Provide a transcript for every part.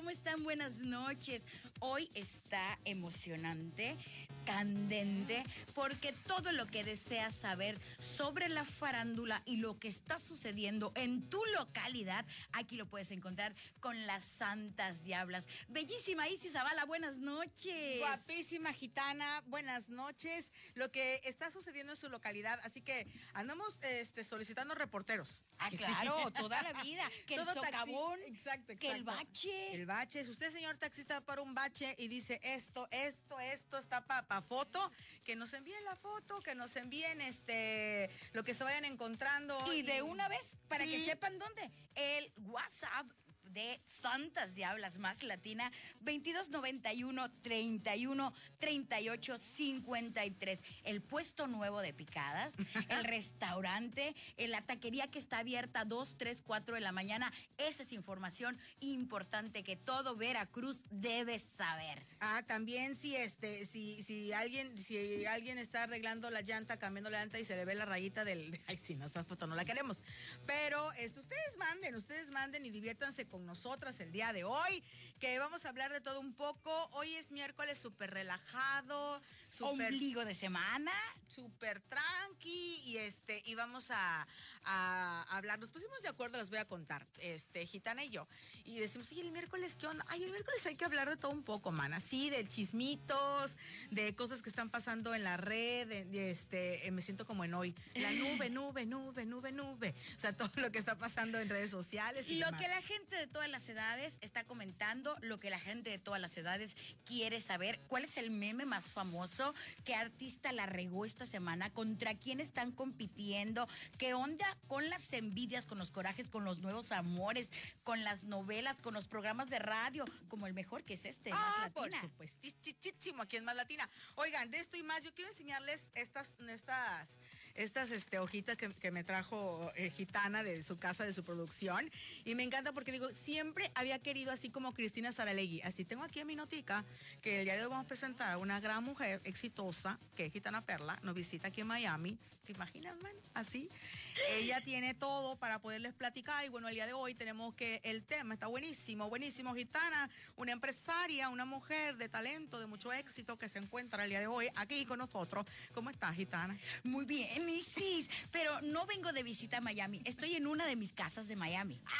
¿Cómo están? Buenas noches. Hoy está emocionante, candente, porque todo lo que deseas saber sobre la farándula y lo que está sucediendo en tu localidad, aquí lo puedes encontrar con las Santas Diablas. Bellísima Isis Zavala, buenas noches. Guapísima gitana, buenas noches. Lo que está sucediendo en su localidad, así que andamos este, solicitando reporteros. Ah, claro, toda la vida. Que el Todo taxi- socavón, exacto, que el bache. El bache, si usted, señor taxista, para un bache y dice esto, esto, esto está para foto, que nos envíen la foto, que nos envíen este lo que se vayan encontrando. Y de una vez, para que sepan dónde, el WhatsApp de Santas Diablas más Latina 2291 31 38 53. El puesto nuevo de picadas, el restaurante, eh, la taquería que está abierta 2, 3, 4 de la mañana. Esa es información importante que todo Veracruz debe saber. Ah, también si este, si, si alguien, si alguien está arreglando la llanta, cambiando la llanta y se le ve la rayita del. Ay, sí, no, esa foto no la queremos. Pero este, ustedes manden, ustedes manden y diviértanse con nosotras el día de hoy, que vamos a hablar de todo un poco. Hoy es miércoles súper relajado, súper Ombligo de semana. súper tranqui y este y vamos a, a hablar. Nos pusimos de acuerdo, les voy a contar, este, Gitana y yo. Y decimos, oye, el miércoles, ¿qué onda? Ay, el miércoles hay que hablar de todo un poco, man. Así, de chismitos, de cosas que están pasando en la red, de, de este, eh, me siento como en hoy. La nube, nube, nube, nube, nube. O sea, todo lo que está pasando en redes sociales. Y Lo demás. que la gente de todas las edades está comentando, lo que la gente de todas las edades quiere saber, cuál es el meme más famoso, qué artista la regó esta semana, contra quién están compitiendo, qué onda con las envidias, con los corajes, con los nuevos amores, con las novelas, con los programas de radio, como el mejor que es este. Más Ah, por supuestísimo, aquí en Más Latina. Oigan, de esto y más, yo quiero enseñarles estas, estas, estas este, hojitas que, que me trajo eh, Gitana de su casa, de su producción. Y me encanta porque digo, siempre había querido así como Cristina Saralegui. Así tengo aquí en mi notica que el día de hoy vamos a presentar a una gran mujer exitosa, que es Gitana Perla, nos visita aquí en Miami. ¿Te imaginas, man? Así. Ella tiene todo para poderles platicar. Y bueno, el día de hoy tenemos que el tema está buenísimo, buenísimo. Gitana, una empresaria, una mujer de talento, de mucho éxito que se encuentra el día de hoy aquí con nosotros. ¿Cómo estás, Gitana? Muy bien, Isis, pero no vengo de visita a Miami, estoy en una de mis casas de Miami. ¡Ah!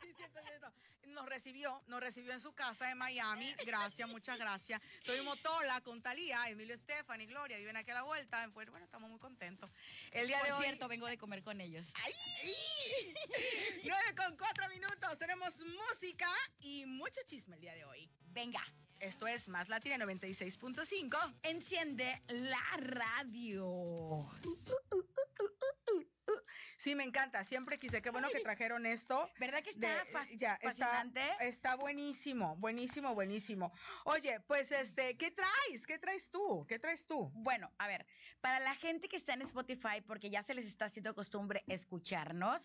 Sí, cierto, cierto. Nos recibió, nos recibió en su casa de Miami. Gracias, muchas gracias. Tuvimos Tola con Talía, Emilio Estefan y Gloria, viven aquí a la vuelta. Bueno, estamos muy contentos. El día Por de hoy. cierto, vengo de comer con ellos. ¡Ay! 9 con 4 minutos. Tenemos música y mucho chisme el día de hoy. Venga. Esto es Más Latina 96.5. Enciende la radio. Sí, me encanta. Siempre quise. Qué bueno que trajeron esto. ¿Verdad que está De- fas- ya, está, fascinante? está buenísimo, buenísimo, buenísimo. Oye, pues este, ¿qué traes? ¿Qué traes tú? ¿Qué traes tú? Bueno, a ver, para la gente que está en Spotify, porque ya se les está haciendo costumbre escucharnos,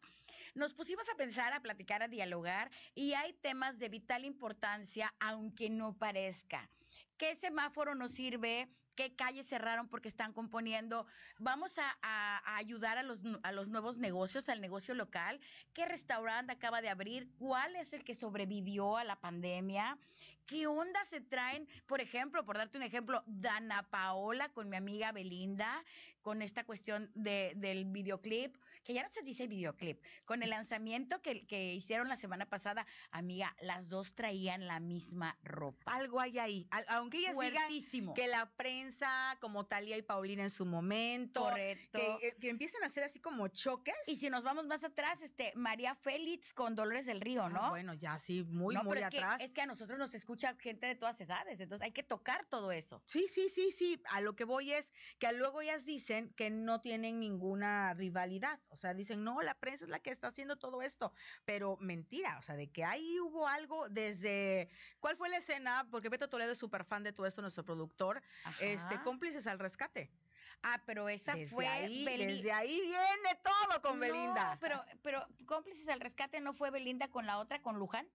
nos pusimos a pensar, a platicar, a dialogar, y hay temas de vital importancia, aunque no parezca. ¿Qué semáforo nos sirve? ¿Qué calles cerraron porque están componiendo? Vamos a, a- a ayudar a los, a los nuevos negocios, al negocio local. ¿Qué restaurante acaba de abrir? ¿Cuál es el que sobrevivió a la pandemia? ¿Qué onda se traen? Por ejemplo, por darte un ejemplo, Dana Paola con mi amiga Belinda, con esta cuestión de, del videoclip, que ya no se dice videoclip, con el lanzamiento que, que hicieron la semana pasada, amiga, las dos traían la misma ropa. Algo hay ahí. Al- aunque ellas digan que la prensa, como Talía y Paulina en su momento, Correcto. Que, eh, que empiecen a hacer así como choques. Y si nos vamos más atrás, este María Félix con Dolores del Río, ¿no? Ah, bueno, ya sí, muy, No, muy pero es que- atrás. es que a nosotros nos escucha gente de todas edades, entonces hay que tocar todo eso. Sí, sí, sí, sí. A lo que voy es que luego ellas dicen que no tienen ninguna rivalidad. O sea, dicen, no, la prensa es la que está haciendo todo esto. Pero mentira, o sea, de que ahí hubo algo desde. ¿Cuál fue la escena? Porque Beto Toledo es súper fan de todo esto, nuestro productor. Ajá. Este, cómplices al rescate. Ah, pero esa Desde fue ahí, Beli- desde ahí viene todo con No, Belinda. pero, pero cómplices al rescate no fue Belinda con la otra, con Luján.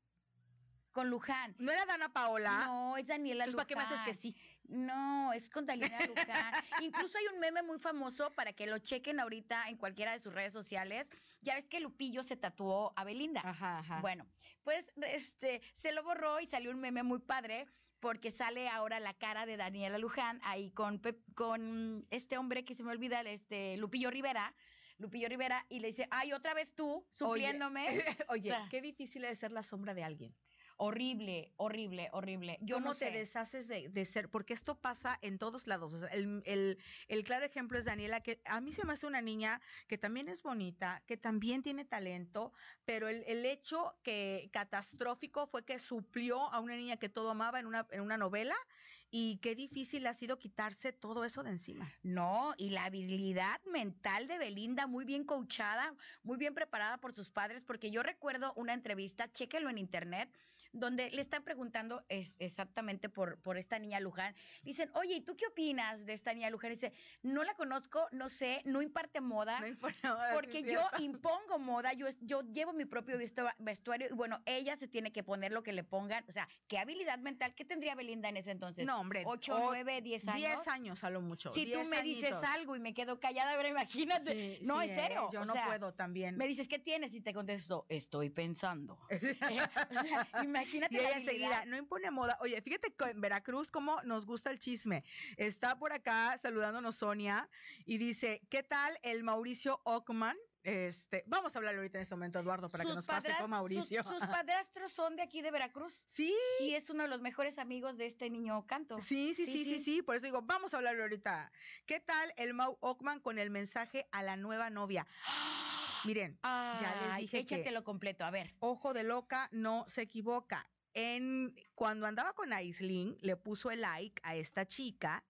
con Luján. ¿No era Dana Paola? No, es Daniela Luján. ¿Para qué me haces que sí? No, es con Daniela Luján. Incluso hay un meme muy famoso para que lo chequen ahorita en cualquiera de sus redes sociales. Ya ves que Lupillo se tatuó a Belinda. Ajá, ajá. Bueno, pues este se lo borró y salió un meme muy padre porque sale ahora la cara de Daniela Luján ahí con con este hombre que se me olvida, este Lupillo Rivera. Lupillo Rivera y le dice, ay, otra vez tú, supliéndome. Oye, qué difícil es ser la sombra de alguien. Horrible, horrible, horrible. Yo ¿Cómo no te deshaces de, ser? Porque esto pasa en todos lados. O sea, el, claro ejemplo es Daniela, que a mí se me hace una niña que también es bonita, que también tiene talento, pero el, hecho que catastrófico fue que suplió a una niña que todo amaba en una, en una novela y qué difícil ha sido quitarse todo eso de encima. No, y la habilidad mental de Belinda, muy bien coachada, muy bien preparada por sus padres, porque yo recuerdo una entrevista, chéquelo en internet, donde le están preguntando es, exactamente por, por esta niña Luján. Dicen, oye, ¿y tú qué opinas de esta niña Luján? dice, no la conozco, no sé, no imparte moda, no moda porque yo impongo moda, yo, yo llevo mi propio vestuario y bueno, ella se tiene que poner lo que le pongan. O sea, ¿qué habilidad mental? ¿Qué tendría Belinda en ese entonces? No, hombre. ¿Ocho, nueve, diez años? Diez años a lo mucho. Si tú me dices algo y me quedo callada, pero imagínate. no, en serio. yo no puedo también. Me dices, ¿qué tienes? Y te contesto, estoy pensando. imagínate y ella enseguida, no impone moda. Oye, fíjate en Veracruz cómo nos gusta el chisme. Está por acá saludándonos Sonia y dice, ¿qué tal el Mauricio Ockman? Este, vamos a hablar ahorita en este momento, Eduardo, para que nos pase con Mauricio. Sus, padrastros son de aquí de Veracruz. Sí. Y es uno de los mejores amigos de este niño Canto. Sí, sí, sí, sí, sí, Por eso digo, vamos a hablar ahorita. ¿Qué tal el Mau Ockman con el mensaje a la nueva novia? Miren, ya les dije échatelo completo, a ver. Ojo de loca, no se equivoca. En, cuando andaba con Aislinn, le puso el like a esta chica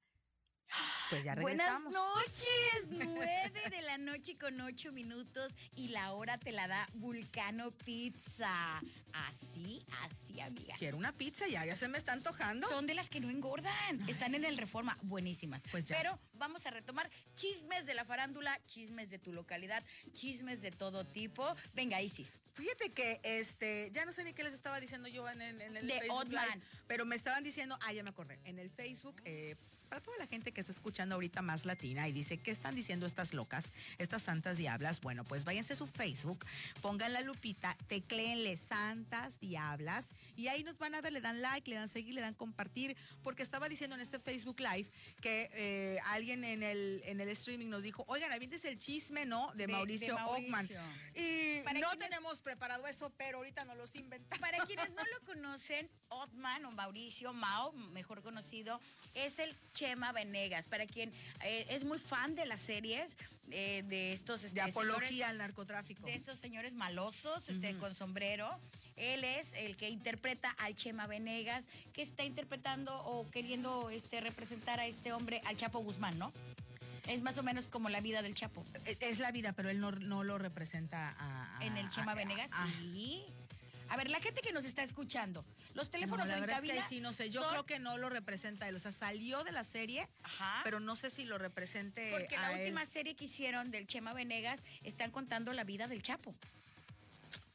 pues ya regresamos. Buenas noches, nueve de la noche con ocho minutos y la hora te la da Vulcano Pizza. Así, así, amiga. Quiero una pizza ya, ya se me está antojando. Son de las que no engordan, están en el Reforma, buenísimas. Pues ya. Pero vamos a retomar chismes de la farándula, chismes de tu localidad, chismes de todo tipo. Venga, Isis. Fíjate que este, ya no sé ni qué les estaba diciendo yo en, el de Facebook pero me estaban diciendo, ah, ya me acordé, en el Facebook, eh, para toda la gente que está escuchando ahorita más latina y dice, ¿qué están diciendo estas locas, estas santas diablas? Bueno, pues váyanse a su Facebook, pongan la lupita, tecleenle santas diablas y ahí nos van a ver, le dan like, le dan seguir, le dan compartir, porque estaba diciendo en este Facebook Live que eh, alguien en el, en el streaming nos dijo, oigan, avientes el chisme, ¿no? De, Mauricio, Ockman. Y no tenemos preparado eso, pero ahorita nos los inventamos. Para quienes no lo conocen, Ockman o Mauricio Mao, mejor conocido, es el Chema Venegas, para quien eh, es muy fan de las series eh, de estos... Este, de apología al narcotráfico. De estos señores malosos, este, con sombrero. Él es el que interpreta al Chema Venegas, que está interpretando o queriendo este, representar a este hombre, al Chapo Guzmán, ¿no? Es más o menos como la vida del Chapo. E, es, la vida, pero él no, lo representa a, ¿En el Chema Venegas? sí. A ver, la gente que nos está escuchando, los teléfonos no, la verdad es que sí, no sé. Yo creo que no lo representa él. O sea, salió de la serie, pero no sé si lo represente. Porque la última serie que hicieron del Chema Venegas están contando la vida del Chapo.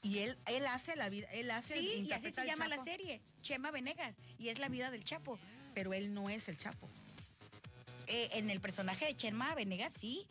Y él, él hace la vida, él hace Sí, y así se llama la serie, Chema Venegas, y es la vida del Chapo. Pero él no es el Chapo. Eh, en el personaje de Chema Venegas, sí.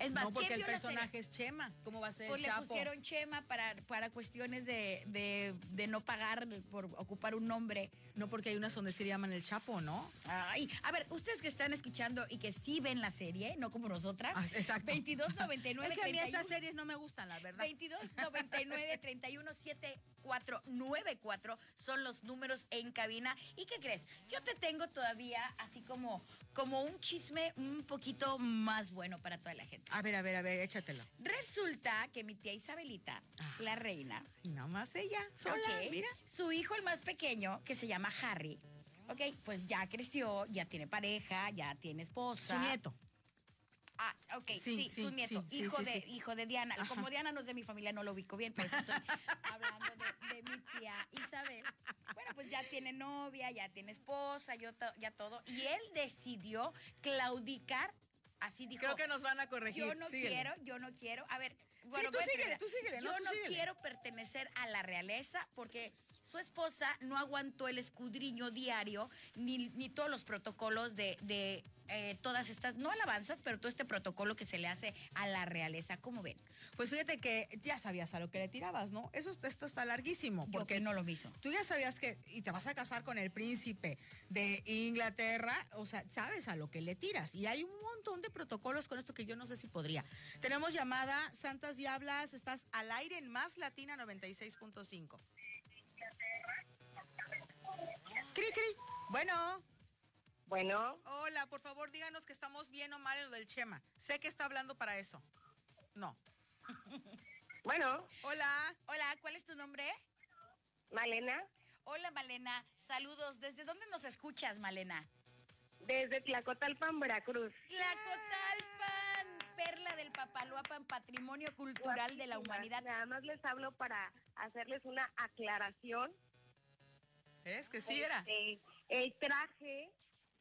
Es más, no, porque el personaje es Chema. ¿Cómo va a ser pues le pusieron Chema para, para cuestiones de, de, no pagar por ocupar un nombre. No, porque hay unas donde se llaman el Chapo, ¿no? Ay, a ver, ustedes que están escuchando y que sí ven la serie, no como nosotras. Ah, exacto. 2299 Es que a mí estas series no me gustan, la verdad. 2299 317494 son los números en cabina. ¿Y qué crees? Yo te tengo todavía así como, como un chisme un poquito más bueno para toda la gente. A ver, a ver, a ver, échatelo. Resulta que mi tía Isabelita, ah. la reina. Y nada más ella, sola, mira. Su hijo, el más pequeño, que se llama Harry. Ok, pues ya creció, ya tiene pareja, ya tiene esposa. Su nieto. Ah, ok, sí, su nieto, hijo, de, hijo de Diana. Como Diana no es de mi familia, no lo ubico bien, pero estoy hablando de, mi tía Isabel. Bueno, pues ya tiene novia, ya tiene esposa, yo ya todo. Y él decidió claudicar así dijo. Creo que nos van a corregir. Yo no quiero, yo no quiero. A ver, bueno, tú síguele, tú síguele, Yo no quiero pertenecer a la realeza porque su esposa no aguantó el escudriño diario ni, ni todos los protocolos de, de eh, todas estas, no alabanzas, pero todo este protocolo que se le hace a la realeza. ¿Cómo ven? Pues fíjate que ya sabías a lo que le tirabas, ¿no? Eso, esto está larguísimo. Yo Porque no lo mismo. tú ya sabías que, y te vas a casar con el príncipe de Inglaterra, o sea, sabes a lo que le tiras. Y hay un montón de protocolos con esto que yo no sé si podría. Tenemos llamada Santas Diablas, estás al aire en Más Latina 96.5. Cri, cri. Bueno. Bueno, Hola, por favor, díganos que estamos bien o mal en lo del Chema. Sé que está hablando para eso. No. bueno, Hola. Hola, ¿cuál es tu nombre? Malena, Hola, Malena. Saludos. ¿Desde dónde nos escuchas, Malena? desde Tlacotalpan, Veracruz. Tlacotalpan, perla del Papaloapan, patrimonio cultural de la humanidad. Nada más les hablo para hacerles una aclaración. Es que sí era. Este, el traje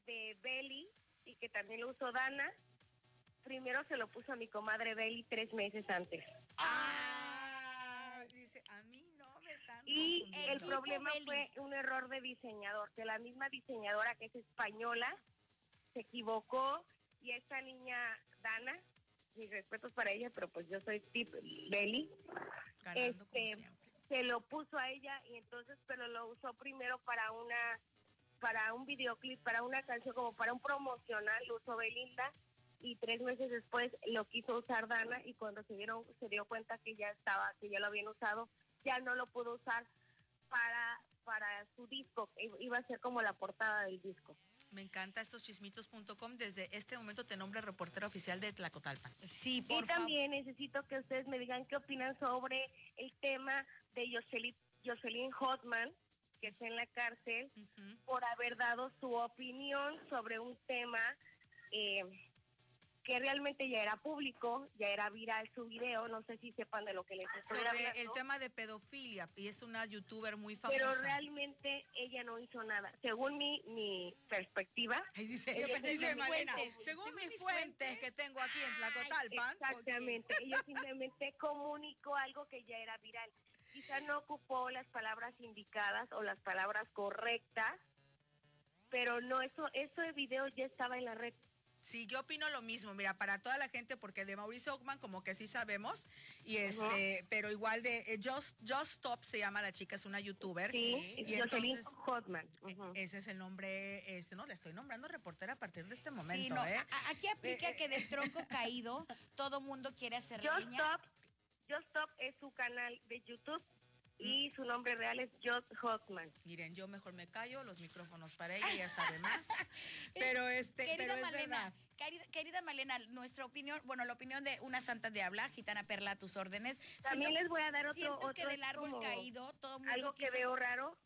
de Beli, y que también lo usó Dana, primero se lo puso a mi comadre Beli tres meses antes. Ah, dice, a mí no me están Y confundiendo. el problema fue un error de diseñador, que la misma diseñadora que es española se equivocó y esta niña Dana, mis respetos para ella, pero pues yo soy tip Beli, Ganando este. Se lo puso a ella y entonces pero lo usó primero para una para un videoclip, para una canción como para un promocional, lo usó Belinda y tres meses después lo quiso usar Dana y cuando se dieron se dio cuenta que ya estaba que ya lo habían usado, ya no lo pudo usar para para su disco, iba a ser como la portada del disco. Me encanta estos chismitos.com. Desde este momento te nombra reportera oficial de Tlacotalpan. Sí, Y por favor. también necesito que ustedes me digan qué opinan sobre el tema de Jocelyn, Jocelyn Hotman, que está en la cárcel, por haber dado su opinión sobre un tema eh, que realmente ya era público, ya era viral su video, no sé si sepan de lo que les estoy Sobre hablando. el tema de pedofilia. Y es una youtuber muy pero famosa. realmente ella no hizo nada. Según mi, mi perspectiva, Ahí dice, dice que Malena, fuentes. según Según mis mis fuentes fuentes. que tengo aquí en Tlacotalpan. Exactamente. Ella simplemente comunicó algo que ya era viral. Quizá no ocupó las palabras indicadas o las palabras correctas, pero no, eso, eso de video ya estaba en la red. Sí, yo opino lo mismo, mira, para toda la gente, porque de Mauricio Ockman como que sí sabemos, y este, pero igual de eh, Just, Just Stop se llama la chica, es una youtuber. Sí, y entonces, Hotman. eh. Ese es el nombre, este, no, le estoy nombrando reportera a partir de este momento, Sí, no, ¿eh? aquí aplica Eh, eh, que del tronco caído todo mundo quiere hacer Just leña. Stop, Just Stop es su canal de YouTube y su nombre real es Just Hotman. Miren, yo mejor me callo, los micrófonos para ella, ya sabe más. Pero este, Querida pero es Malena, verdad. querida, querida Malena, nuestra opinión, bueno, la opinión de una santa de habla, gitana perla a tus órdenes. También Siento- les voy a dar otro, siento que del árbol caído todo mundo algo que veo raro,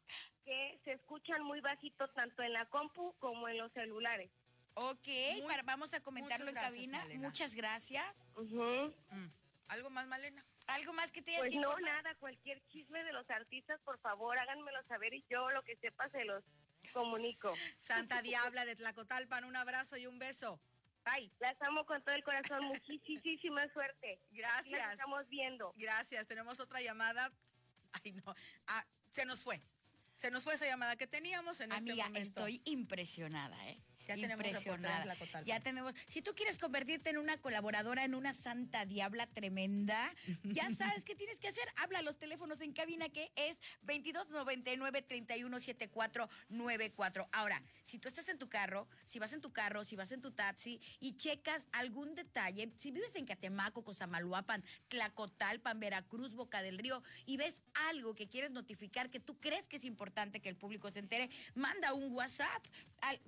que se escuchan muy bajito tanto en la compu como en los celulares. Ok, Muy- para- vamos a comentarlo en gracias, cabina. Malena. Muchas gracias. Mm. ¿Algo más, Malena? ¿Algo más que te Pues que no, informar? nada, cualquier chisme de los artistas, por favor, háganmelo saber y yo lo que sepa se los comunico. Santa Diabla de Tlacotalpan, un abrazo y un beso. Bye. Las amo con todo el corazón, muchísima suerte. Gracias. estamos viendo. Gracias. Tenemos otra llamada. Ay, no. Ah, se nos fue. Se nos fue esa llamada que teníamos en Amiga, este momento. estoy impresionada, ¿eh? Ya tenemos impresionada. Tlacotalpan. Ya tenemos. Si tú quieres convertirte en una colaboradora, en una santa diabla tremenda, ya sabes qué tienes que hacer. Habla a los teléfonos en cabina que es 2299-317494. Ahora, si tú estás en tu carro, si vas en tu carro, si vas en tu taxi y checas algún detalle, si vives en Catemaco, Cosamaloapan, Tlacotalpan, Veracruz, Boca del Río y ves algo que quieres notificar que tú crees que es importante que el público se entere, manda un WhatsApp al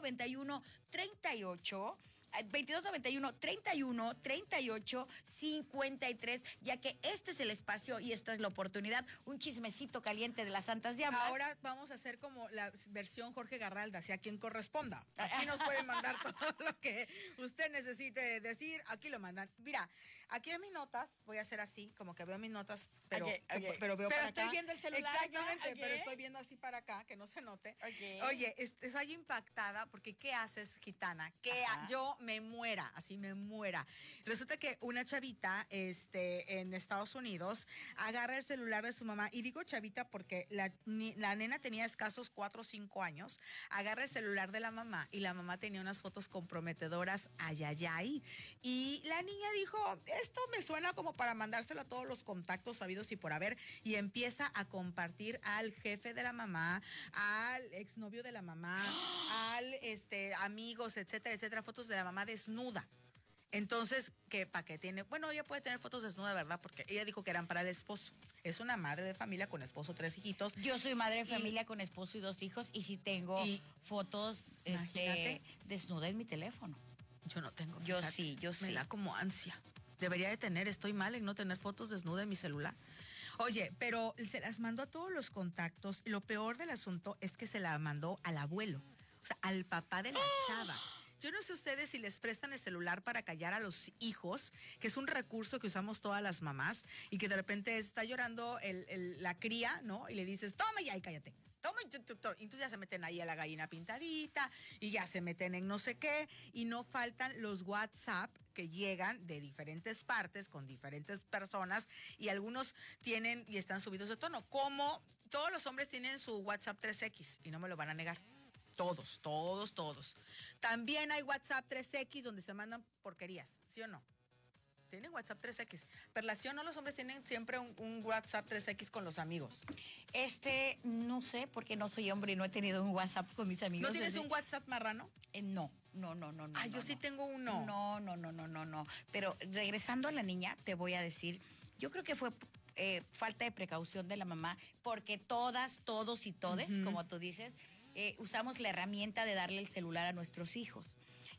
2291 38 al 2291 31 38 53, ya que este es el espacio y esta es la oportunidad, un chismecito caliente de las Santas Diablas. Ahora vamos a hacer como la versión Jorge Garralda, si a quien corresponda. Aquí nos pueden mandar todo lo que usted necesite decir, aquí lo mandan. Mira, aquí en mis notas, voy a hacer así, como que veo mis notas, pero, Ok, ok. pero veo Pero para estoy acá. viendo el celular Exactamente, pero estoy viendo así para acá, que no se note. Oye, es- estoy impactada porque ¿qué haces, gitana? Que yo me muera, así me muera. Resulta que una chavita este, en Estados Unidos agarra el celular de su mamá, y digo chavita porque la, ni- la nena tenía escasos 4 o 5 años, agarra el celular de la mamá y la mamá tenía unas fotos comprometedoras, ayayay. Y la niña dijo, esto me suena como para mandárselo a todos los contactos sabidos y por haber, y empieza a compartir al jefe de la mamá, al exnovio de la mamá, al este amigos, etcétera, etcétera, fotos de la mamá desnuda. Entonces, ¿qué para qué tiene? Bueno, ella puede tener fotos desnuda, ¿verdad? Porque ella dijo que eran para el esposo. Es una madre de familia con esposo, tres hijitos. Yo soy madre de Y- familia con esposo y dos hijos y sí tengo Y- fotos este, desnuda en mi teléfono. Yo no tengo. Yo fíjate. sí, yo Me sí. da como ansia. Debería de tener, estoy mal en no tener fotos desnuda en mi celular. Oye, pero se las mandó a todos los contactos. Lo peor del asunto es que se la mandó al abuelo, o sea, al papá de la chava. Yo no sé ustedes si les prestan el celular para callar a los hijos, que es un recurso que usamos todas las mamás, y que de repente está llorando el- la cría, ¿no? Y le dices, toma ya y cállate. Toma, y tu- tu- tu". Y entonces ya se meten ahí a la gallina pintadita y ya se meten en no sé qué y no faltan los WhatsApp que llegan de diferentes partes con diferentes personas y algunos tienen y están subidos de tono, como todos los hombres tienen su WhatsApp 3X y no me lo van a negar. Todos, todos, todos. También hay WhatsApp 3X donde se mandan porquerías, ¿sí o no? Tienen WhatsApp 3X. Perlación, ¿no? Los hombres tienen siempre un, un WhatsApp 3X con los amigos. Este, no sé, porque no soy hombre y no he tenido un WhatsApp con mis amigos. ¿No tienes desde- un WhatsApp marrano? Eh, no, no, no, no, no. Ah, yo no, sí tengo uno. No, no, no, no, no, no. Pero regresando a la niña, te voy a decir, yo creo que fue eh, falta de precaución de la mamá, porque todas, todos y todes, como tú dices, eh, usamos la herramienta de darle el celular a nuestros hijos.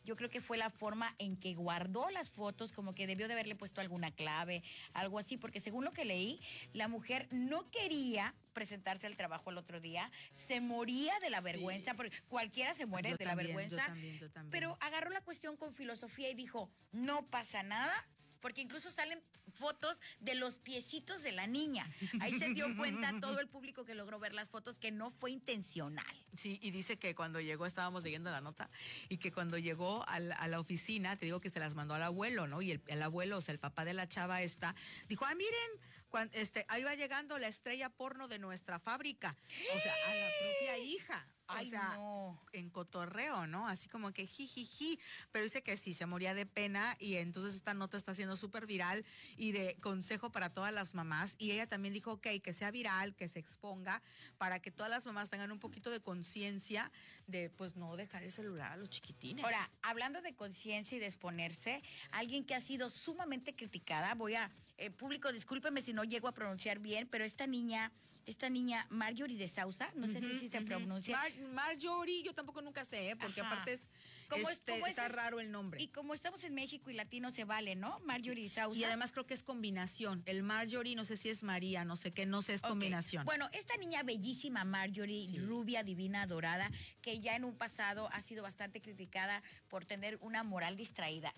Yo creo que fue la forma en que guardó las fotos, como que debió de haberle puesto alguna clave, algo así, porque según lo que leí, la mujer no quería presentarse al trabajo el otro día, se moría de la vergüenza, porque cualquiera se muere Yo de también, la yo vergüenza, también, yo también. pero agarró la cuestión con filosofía y dijo, no pasa nada, porque incluso salen fotos de los piecitos de la niña. Ahí se dio cuenta todo el público que logró ver las fotos que no fue intencional. Sí, y dice que cuando llegó, estábamos leyendo la nota, y que cuando llegó a la oficina, te digo que se las mandó al abuelo, ¿no? Y el, el abuelo, o sea, el papá de la chava esta, dijo, ah, miren, cuan- este, ahí va llegando la estrella porno de nuestra fábrica. O sea, a la propia hija. O Ay, sea, no. en cotorreo, ¿no? Así como que jijiji, pero dice que sí, se moría de pena y entonces esta nota está siendo súper viral y de consejo para todas las mamás. Y ella también dijo, ok, que sea viral, que se exponga, para que todas las mamás tengan un poquito de conciencia de, pues, no dejar el celular a los chiquitines. Ahora, hablando de conciencia y de exponerse, alguien que ha sido sumamente criticada, voy a, eh, público, discúlpeme si no llego a pronunciar bien, pero esta niña, esta niña Marjorie de Sousa, no sé si se pronuncia. Mar- Marjorie, yo tampoco nunca sé, ¿eh? porque Ajá. aparte es, ¿Cómo es- este, es está es- raro el nombre. Y como estamos en México y latino se vale, ¿no? Marjorie de Sousa. Y además creo que es combinación. El Marjorie, no sé si es María, no sé qué, no sé, es combinación. Bueno, esta niña bellísima, Marjorie, Sí. rubia, divina, dorada, que ya en un pasado ha sido bastante criticada por tener una moral distraída.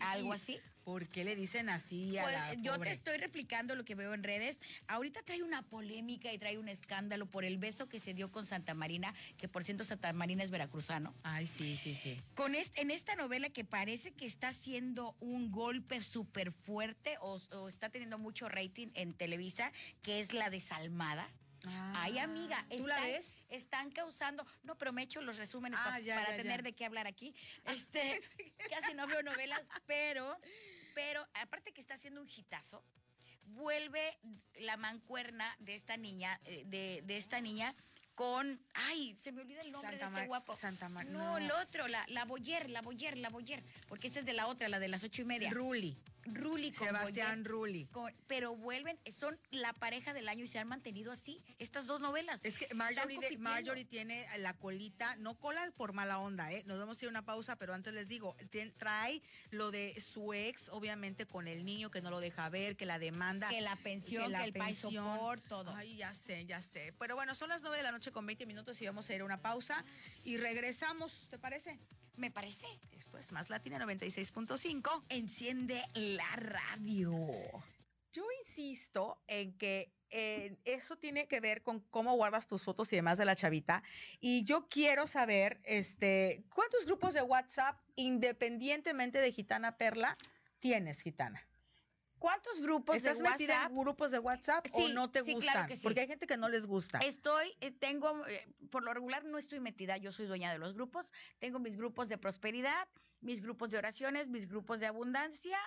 ¿Algo Y- así? ¿Por qué le dicen así a Pues, la yo pobre? te estoy replicando lo que veo en redes. Ahorita trae una polémica y trae un escándalo por el beso que se dio con Santa Marina, que por cierto Santa Marina es veracruzano. Ay, sí, sí, sí. Con este, en esta novela que parece que está haciendo un golpe súper fuerte o, o está teniendo mucho rating en Televisa, que es la desalmada. Ay, amiga, ¿Tú la ves? Están causando, no, pero me echo los resúmenes Ah, pa- ya, para ya, ya. tener de qué hablar aquí. Este, casi no veo novelas, pero, pero aparte que está haciendo un hitazo, vuelve la mancuerna de esta niña, eh, de, de esta niña con, ay, se me olvida el nombre Santa de este Mar- guapo. Santa Mar- no, no. el otro, la, la Boyer, la Boyer, la Boyer, porque esa es de la otra, la de las ocho y media. Ruli. Ruli con Sebastián Boyer, Rulli. con- pero vuelven, son la pareja del año y se han mantenido así, estas dos novelas. Es que Marjorie, de-. Marjorie tiene la colita, no cola por mala onda, ¿eh? Nos vamos a ir a una pausa, pero antes les digo, trae lo de su ex, obviamente, con el niño que no lo deja ver, que la demanda. Que la pensión, que, la el país pensión. support, todo. Ay, ya sé, ya sé. Pero bueno, son las 9 de la noche con 20 minutos y vamos a ir a una pausa y regresamos, ¿te parece? Me parece. Esto es Más Latina 96.5. Enciende la radio. Yo insisto en que eh, eso tiene que ver con cómo guardas tus fotos y demás de la chavita. Y yo quiero saber, este, ¿cuántos grupos de WhatsApp, independientemente de Gitana Perla, tienes, Gitana? ¿Cuántos grupos de ¿Estás metida WhatsApp? en grupos de WhatsApp o no te sí, gustan? claro que sí. Porque hay gente que no les gusta. Estoy, eh, tengo, eh, por lo regular no estoy metida, yo soy dueña de los grupos. Tengo mis grupos de prosperidad, mis grupos de oraciones, mis grupos de abundancia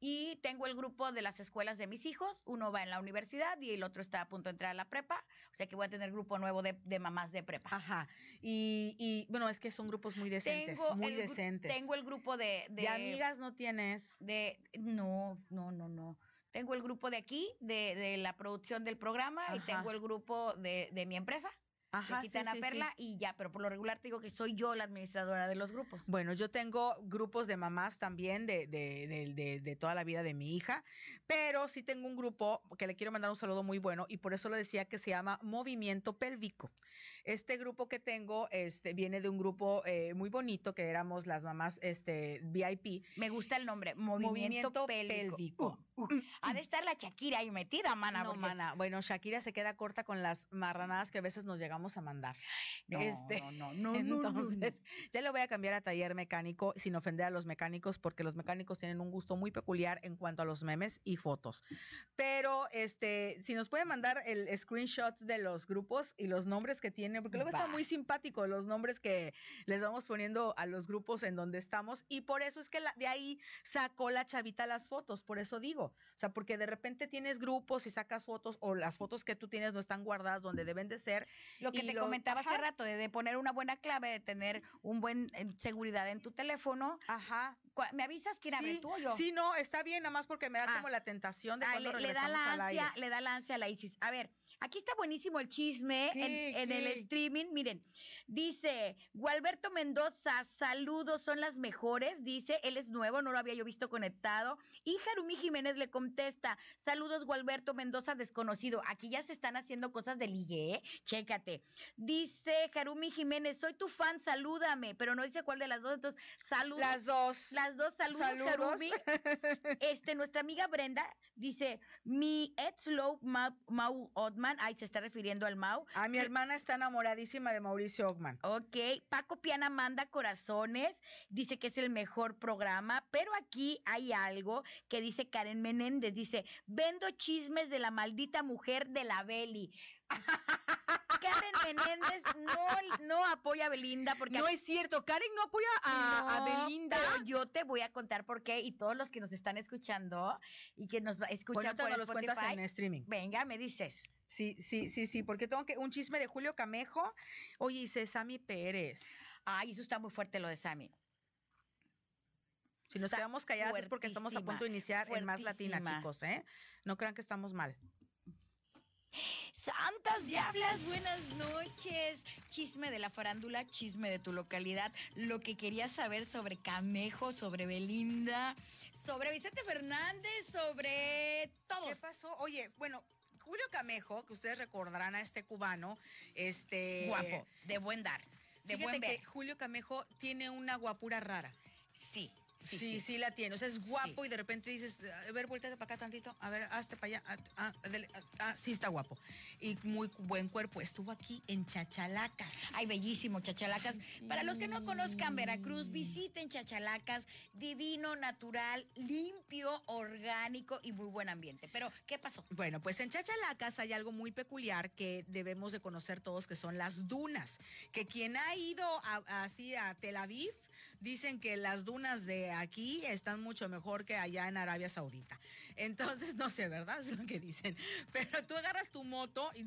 y tengo el grupo de las escuelas de mis hijos. Uno va en la universidad y el otro está a punto de entrar a la prepa. O sea que voy a tener grupo nuevo de, de mamás de prepa. Ajá. Y, y, bueno, es que son grupos muy decentes, Tengo muy decentes. Tengo el grupo de, de, de amigas no tienes. de- no, no, no, no. Tengo el grupo de aquí, de, de la producción del programa, y tengo el grupo de, de mi empresa. Ajá, de sí, Gitana sí, sí. Perla y ya, pero por lo regular te digo que soy yo la administradora de los grupos. Bueno, yo tengo grupos de mamás también de, de, de, de- de toda la vida de mi hija, pero sí tengo un grupo que le quiero mandar un saludo muy bueno y por eso lo decía que se llama Movimiento Pélvico. Este grupo que tengo este, viene de un grupo eh, muy bonito que éramos las mamás este, VIP. Me gusta el nombre, Movimiento, Movimiento Pélvico. Pélvico. Uh, uh, ha de estar la Shakira ahí metida, mana. no, porque- mana. Bueno, Shakira se queda corta con las marranadas que a veces nos llegamos a mandar. No, este, no, no, no, no, no, no. Entonces, ya le voy a cambiar a taller mecánico sin ofender a los mecánicos porque los mecánicos tienen un gusto muy peculiar en cuanto a los memes y fotos. Pero este, si nos puede mandar el screenshot de los grupos y los nombres que tienen, porque luego está Va. muy simpático los nombres que les vamos poniendo a los grupos en donde estamos y por eso es que la- de ahí sacó la chavita las fotos, por eso digo, o sea, porque de repente tienes grupos y sacas fotos o las fotos que tú tienes no están guardadas donde deben de ser Lo que te lo- comentaba hace rato, de, de poner una buena clave, de tener un buen eh, seguridad en tu teléfono. Ajá. ¿Me avisas quién abre Sí, tú o yo? sí, no, está bien, nada más porque me da Ah. como la tentación de Ah, cuando le, le da al aire. le da la ansia a la Isis. A ver, aquí está buenísimo el chisme ¿Qué, en, en el streaming. Miren, dice Gualberto Mendoza, saludos, son las mejores. Dice, él es nuevo, no lo había yo visto conectado. Y Jarumi Jiménez le contesta, saludos Gualberto Mendoza, desconocido. Aquí ya se están haciendo cosas de ligue, ¿eh? Chécate. Dice Jarumi Jiménez, soy tu fan, salúdame, pero no dice cuál de las dos, entonces saludos. Las dos. Las dos saludos, Saludos. Harumi. Este, nuestra amiga Brenda dice, mi ex low Mau, Otman, ay, se está refiriendo al Mau. A mi hermana está enamoradísima de Mauricio Ogman. Ok, Paco Piana manda corazones, dice que es el mejor programa, pero aquí hay algo que dice Karen Menéndez, dice, vendo chismes de la maldita mujer de la Beli. Karen Menéndez no, no apoya a Belinda porque No es cierto, Karen no apoya a, Belinda. Pero yo te voy a contar por qué y todos los que nos están escuchando y que nos escuchan por los cuentas Spotify, en streaming. venga, me dices. Sí, sí, sí, sí, porque tengo que un chisme de Julio Camejo. Oye, dice Sammy Pérez. Ay, eso está muy fuerte lo de Sammy. Si nos Está quedamos calladas es porque estamos a punto de iniciar en Más Latina, chicos, ¿eh? No crean que estamos mal. Santas diablas, buenas noches. Chisme de la farándula, chisme de tu localidad, lo que querías saber sobre Camejo, sobre Belinda, sobre Vicente Fernández, sobre todo. ¿Qué pasó? Oye, bueno, Julio Camejo, que ustedes recordarán a este cubano, este... Guapo, de buen dar, de Fíjate buen ver. que Julio Camejo tiene una guapura rara. Sí, Sí, sí, la tiene. O sea, es guapo y de repente dices, a ver, volteate para acá tantito, a ver, hazte para allá. ah, ah, ah, sí está guapo. Y muy buen cuerpo. Estuvo aquí en Chachalacas. Ay, bellísimo, Chachalacas. Para los que no conozcan Veracruz, visiten Chachalacas. Divino, natural, limpio, orgánico y muy buen ambiente. Pero, ¿qué pasó? Bueno, pues en Chachalacas hay algo muy peculiar que debemos de conocer todos, que son las dunas. Que quien ha ido a- así a Tel Aviv, dicen que las dunas de aquí están mucho mejor que allá en Arabia Saudita. Entonces, no sé, ¿verdad? Es lo que dicen. Pero tú agarras tu moto y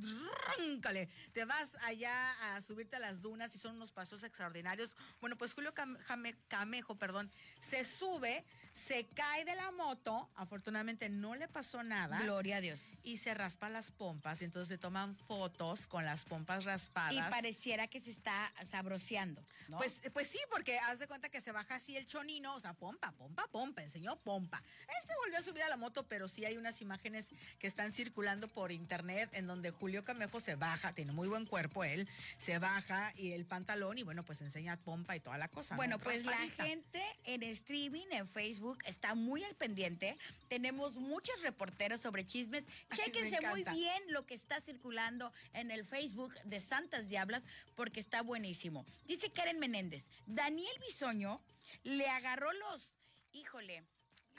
¡rúncale! te vas allá a subirte a las dunas y son unos pasos extraordinarios. Bueno, pues Julio Cam- Jame- Camejo, perdón, se sube, se cae de la moto, afortunadamente no le pasó nada Gloria a Dios. y se raspa las pompas y entonces le toman fotos con las pompas raspadas. Y pareciera que se está sabroseando, ¿no? Pues, pues sí, porque haz de cuenta que se baja así el chonino, o sea, pompa, pompa, pompa, enseñó pompa. Él se volvió a subir a la moto, pero sí hay unas imágenes que están circulando por internet en donde Julio Camejo se baja, tiene muy buen cuerpo él, se baja y el pantalón y bueno, pues enseña pompa y toda la cosa. ¿no? Bueno, pues la gente en streaming, en Facebook, está muy al pendiente. Tenemos muchos reporteros sobre chismes. Chéquense muy bien lo que está circulando en el Facebook de Santas Diablas, porque está buenísimo. Dice Karen Menéndez, Daniel Bisoño le agarró los, híjole.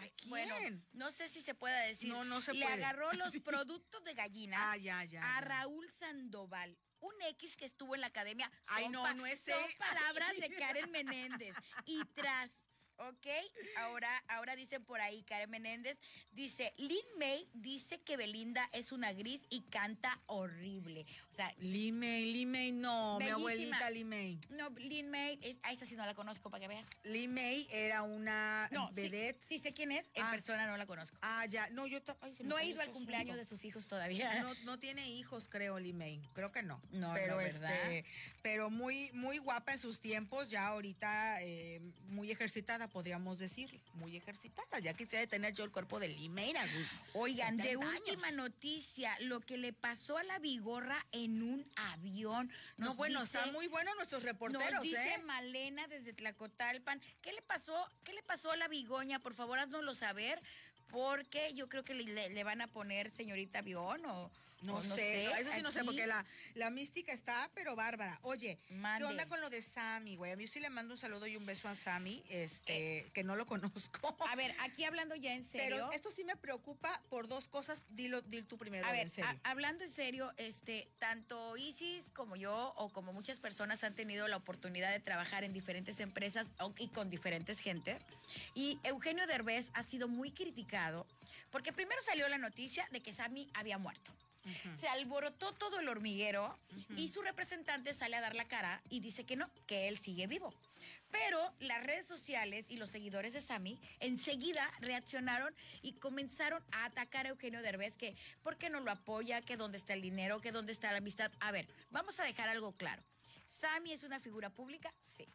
¿A Bueno, no sé si se pueda decir. No, no se le puede. agarró los Sí. productos de gallina Ah, ya, ya. a. Raúl Sandoval. Un X que estuvo en la academia. Ay, Son no, no es Son palabras de Karen Menéndez. Y tras, ¿ok? Ahora, ahora dicen por ahí, Karen Menéndez dice, Lin May dice que Belinda es una gris y canta horrible. O sea, Limei, Limei, no, mi abuelita Limei. no, Lin May, es, a esa sí no la conozco para que veas. Limei era una No, vedette. sí sé quién es, en Ah. persona no la conozco. Ah, ya. No, yo ay, se me No he ido al cumpleaños de sus hijos todavía. No, no tiene hijos, creo, Limei. Creo que no. No, pero no, ¿verdad? este, pero muy, muy guapa en sus tiempos, ya ahorita eh, muy ejercitada, podríamos decir. Muy ejercitada. Ya quisiera tener yo el cuerpo de Limei, Agus. Oigan, de 70 años. última noticia, lo que le pasó a la Vigorra en un avión. No, bueno, dice- están muy buenos nuestros reporteros, Nos dice ¿eh? Malena desde Tlacotalpan. ¿Qué le pasó? ¿Qué le pasó a la Bigoña? Por favor, haznoslo saber. Porque yo creo que le, le- le van a poner señorita avión o No, o sé, no, eso sí no sé, porque la, la mística está, pero bárbara. Oye, Mande. ¿qué onda con lo de Sammy, güey? A mí sí le mando un saludo y un beso a Sammy, este, que no lo conozco. A ver, aquí hablando ya en serio. Pero esto sí me preocupa por dos cosas. Dilo, dilo tú primero, A ver, en serio. a- hablando en serio, este, tanto Isis como yo o como muchas personas han tenido la oportunidad de trabajar en diferentes empresas y con diferentes gentes. Y Eugenio Derbez ha sido muy criticado porque primero salió la noticia de que Sammy había muerto. Se alborotó todo el hormiguero y su representante sale a dar la cara y dice que no, que él sigue vivo. Pero las redes sociales y los seguidores de Sammy enseguida reaccionaron y comenzaron a atacar a Eugenio Derbez que por qué no lo apoya, que dónde está el dinero, que dónde está la amistad. A ver, vamos a dejar algo claro. ¿Sammy es una figura pública? Sí.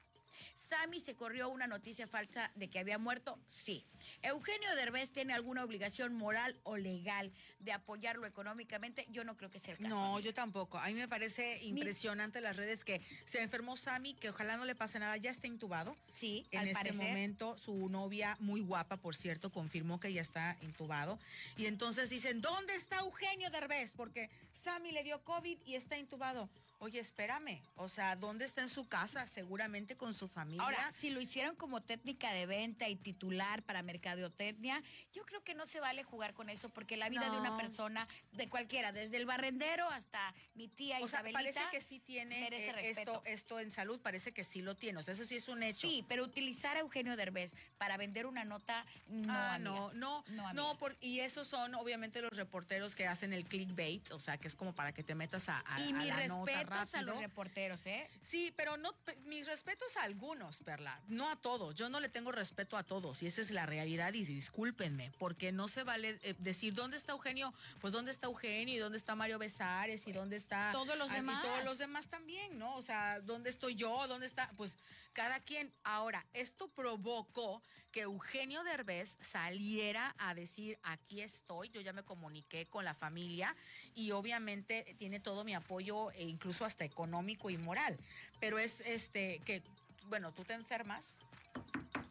¿Sammy se corrió una noticia falsa de que había muerto? Sí. ¿Eugenio Derbez tiene alguna obligación moral o legal de apoyarlo económicamente? Yo no creo que sea el caso. No, amiga. yo tampoco. A mí me parece impresionante las redes que se enfermó Sammy, que ojalá no le pase nada, ya está intubado. Sí, En al este parecer. momento, su novia, muy guapa, por cierto, confirmó que ya está intubado. Y entonces dicen, ¿dónde está Eugenio Derbez? Porque Sammy le dio COVID y está intubado. Oye, espérame. O sea, ¿dónde está en su casa? Seguramente con su familia. Ahora, si lo hicieron como técnica de venta y titular para mercadotecnia, yo creo que no se vale jugar con eso porque la vida de una persona, de cualquiera, desde el barrendero hasta mi tía o sea, parece que sí tiene eh, respeto. esto, esto en salud, parece que sí lo tiene. O sea, eso sí es un hecho. Sí, pero utilizar a Eugenio Derbez para vender una nota, no, ah, no, no, No, no, por- y esos son obviamente los reporteros que hacen el clickbait, o sea, que es como para que te metas a, a- Y a mis la nota respetos a los rápido. reporteros, ¿eh? Sí, pero no, mis respetos a algunos, Perla, no a todos. Yo no le tengo respeto a todos y esa es la realidad y discúlpenme, porque no se vale eh, decir dónde está Eugenio, pues dónde está Eugenio y dónde está Mario Besares y dónde está Todos los ah, y demás. todos los demás también, ¿no? O sea, ¿dónde estoy yo? ¿Dónde está? Pues cada quien. Ahora, esto provocó que Eugenio Derbez saliera a decir, aquí estoy, yo ya me comuniqué con la familia y obviamente tiene todo mi apoyo, e incluso hasta económico y moral. Pero es este que, bueno, tú te enfermas.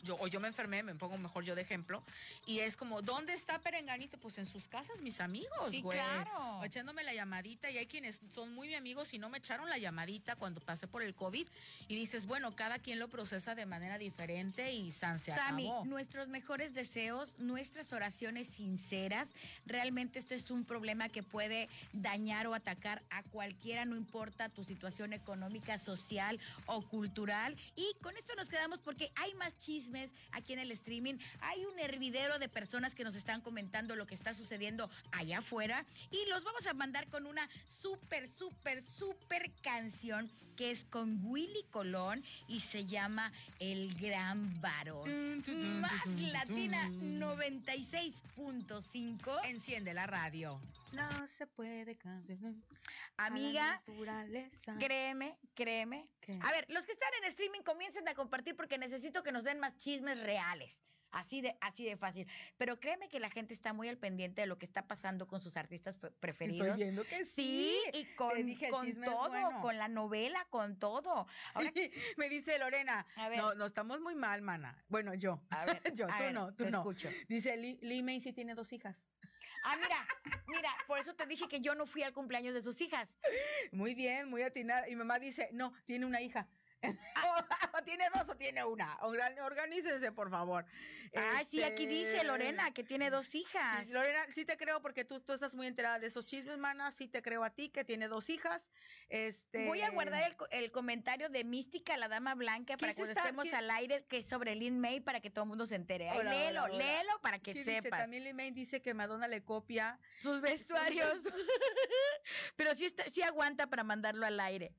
Yo, o yo me enfermé, me pongo mejor yo de ejemplo, y es como, ¿dónde está Perenganito? Pues en sus casas, mis amigos, Sí, güey. claro. O echándome la llamadita, y hay quienes son muy mi amigos y no me echaron la llamadita cuando pasé por el COVID, y dices, bueno, cada quien lo procesa de manera diferente y san se Sammy, acabó. nuestros mejores deseos, nuestras oraciones sinceras. Realmente esto es un problema que puede dañar o atacar a cualquiera, no importa tu situación económica, social o cultural. Y con esto nos quedamos porque hay más chismes aquí en el streaming. Hay un hervidero de personas que nos están comentando lo que está sucediendo allá afuera. Y los vamos a mandar con una súper, súper, súper canción que es con Willy Colón y se llama El Gran Varón. Más Latina tun. 96.5. Enciende la radio. No se puede cambiar. Amiga, naturaleza. créeme, créeme. ¿Qué? A ver, los que están en streaming comiencen a compartir porque necesito que nos den más chismes reales. Así de, así de fácil. Pero créeme que la gente está muy al pendiente de lo que está pasando con sus artistas pre- preferidos. Estoy viendo que Sí, sí. y con, dije, con todo, bueno. con la novela, con todo. Ahora, Me dice Lorena, A ver. no, no estamos muy mal, mana. Bueno, yo. a ver, Yo, a tú ver, no, tú te no. escucho. Dice Lee, Lee May sí tiene dos hijas. Ah, mira, mira, por eso te dije que yo no fui al cumpleaños de sus hijas. Muy bien, muy atinada. Y mamá dice, no, tiene una hija. o tiene dos o tiene una. Organ- Organícense, por favor. Ah, sí, aquí dice Este, Lorena que tiene dos hijas. Sí, Lorena, sí te creo porque tú, tú estás muy enterada de esos chismes, mana. Sí te creo a ti que tiene dos hijas. Este. Voy a guardar el, co- el comentario de Mística, la dama blanca, para cuando está- estemos al aire, que es sobre Lin May, para que todo el mundo se entere. Ahí Hola, léelo, hola. léelo para que ¿Qué dice? sepas. También Lee May dice que Madonna le copia. Sus vestuarios. Pero sí, está, sí aguanta para mandarlo al aire.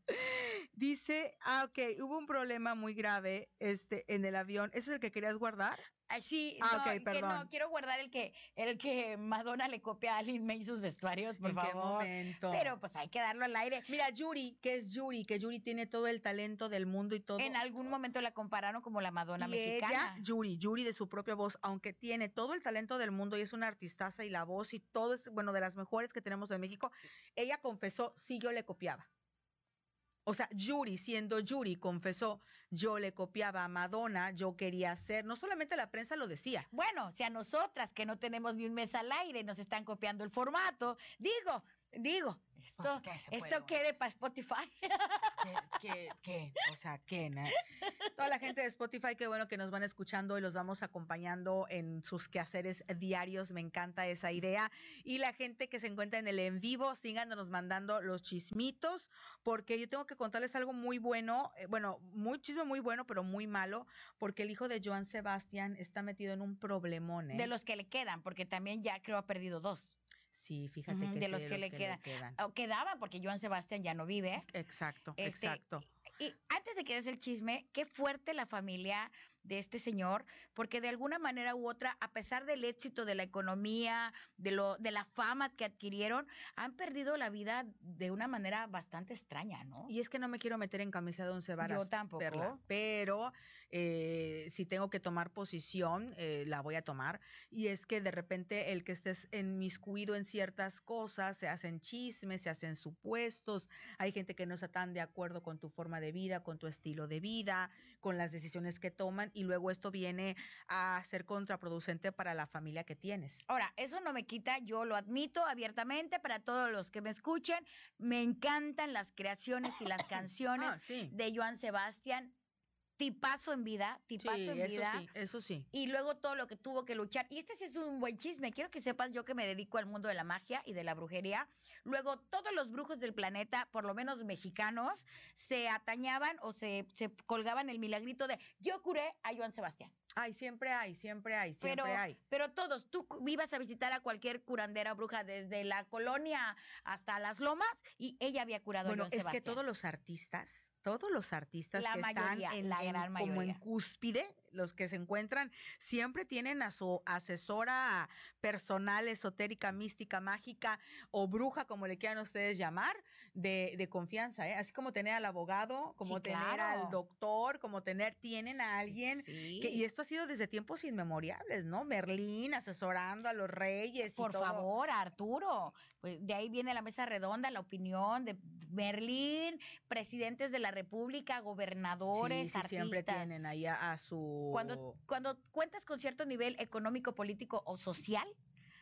Dice, ah, ok, hubo un problema muy grave este, en el avión. ¿Ese es el que querías guardar? Sí, Ah, no, que no, quiero guardar el que, el que Madonna le copia a Lin May sus vestuarios, por ¿En qué favor. momento? Pero pues hay que darlo al aire. Mira, Yuri, que es Yuri, que Yuri tiene todo el talento del mundo y todo. En algún momento la compararon como la Madonna y mexicana. ella, Yuri, Yuri de su propia voz, aunque tiene todo el talento del mundo y es una artistaza y la voz y todo es, bueno, de las mejores que tenemos en México, ella confesó, sí, yo le copiaba. O sea, Yuri, siendo Yuri, confesó, yo le copiaba a Madonna, yo quería hacer, no solamente la prensa lo decía, Bueno, si a nosotras que no tenemos ni un mes al aire nos están copiando el formato, digo, digo, esto, ¿qué se puede esto quede para Spotify. ¿Qué, qué, qué? O sea, ¿qué? na? Toda la gente de Spotify, qué bueno que nos van escuchando y los vamos acompañando en sus quehaceres diarios. Me encanta esa idea. Y la gente que se encuentra en el en vivo, síganos mandando los chismitos, porque yo tengo que contarles algo muy bueno, eh, bueno, muy chisme muy bueno, pero muy malo, porque el hijo de Joan Sebastián está metido en un problemón, ¿eh? De los que le quedan, porque también ya creo ha perdido dos. Sí, fíjate que de sí, los que le quedan. O quedaban, porque Joan Sebastián ya no vive. Exacto, Este, exacto. Y antes de que des el chisme, qué fuerte la familia de este señor, porque de alguna manera u otra, a pesar del éxito de la economía, de lo, de la fama que adquirieron, han perdido la vida de una manera bastante extraña, ¿no? Y es que no me quiero meter en camisa de once varas. Yo tampoco. Perla, pero eh, si tengo que tomar posición, eh, la voy a tomar. Y es que de repente el que estés enmiscuido en ciertas cosas, se hacen chismes, se hacen supuestos, hay gente que no está tan de acuerdo con tu forma de vida, con tu estilo de vida, con las decisiones que toman, y luego esto viene a ser contraproducente para la familia que tienes. Ahora, eso no me quita, yo lo admito abiertamente para todos los que me escuchen, me encantan las creaciones y las canciones Ah, sí. de Joan Sebastián, tipazo en vida, Sí, tipazo en eso vida. sí, eso sí. Y luego todo lo que tuvo que luchar. Y este sí es un buen chisme. Quiero que sepas yo que me dedico al mundo de la magia y de la brujería. Luego todos los brujos del planeta, por lo menos mexicanos, se atañaban o se, se colgaban el milagrito de yo curé a Joan Sebastián. Ay, siempre hay, siempre hay, siempre Pero, hay. pero todos, tú ibas a visitar a cualquier curandera o bruja desde la colonia hasta las lomas y ella había curado Bueno, a Joan es Sebastián. que todos los artistas, todos los artistas La que mayoría, están en, la en- gran como en cúspide, los que se encuentran, siempre tienen a su asesora personal, esotérica, mística, mágica o bruja, como le quieran ustedes llamar, de, de confianza, ¿eh? Así como tener al abogado, como Sí, tener claro. al doctor, como tener, tienen a alguien. Sí. Que, y esto ha sido desde tiempos inmemoriales, ¿no? Merlín asesorando a los reyes. y Por todo. favor, Arturo. Pues de ahí viene la mesa redonda, la opinión de Berlín, presidentes de la República, gobernadores, Sí, sí, artistas. siempre tienen ahí a, a su... Cuando, cuando cuentas con cierto nivel económico, político o social,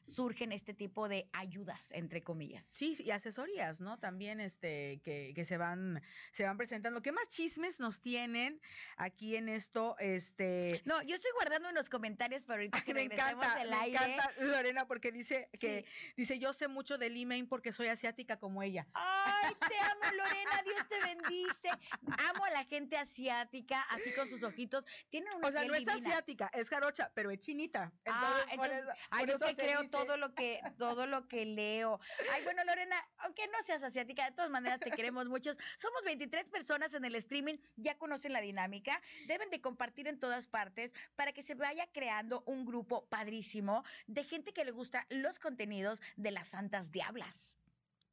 surgen este tipo de ayudas, entre comillas. Sí, y asesorías, ¿no? También este que, que se van se van presentando. ¿Qué más chismes nos tienen aquí en esto? Este No, yo estoy guardando unos comentarios para ahorita Ay, que me encanta, del me aire. encanta Lorena porque dice que Sí. dice yo sé mucho de Lee Main porque soy asiática como ella. Ay, te amo, Lorena, Dios te bendice. Amo a la gente asiática, así con sus ojitos. Tienen una O sea, no es divina. asiática, es jarocha, pero es chinita. Ah, por entonces, eso- ah, por yo eso te se creo todo lo que todo lo que leo. Ay, bueno, Lorena, aunque no seas asiática, de todas maneras te queremos muchos. Somos 23 personas en el streaming, ya conocen la dinámica, deben de compartir en todas partes para que se vaya creando un grupo padrísimo de gente que le gusta los contenidos de las santas diablas.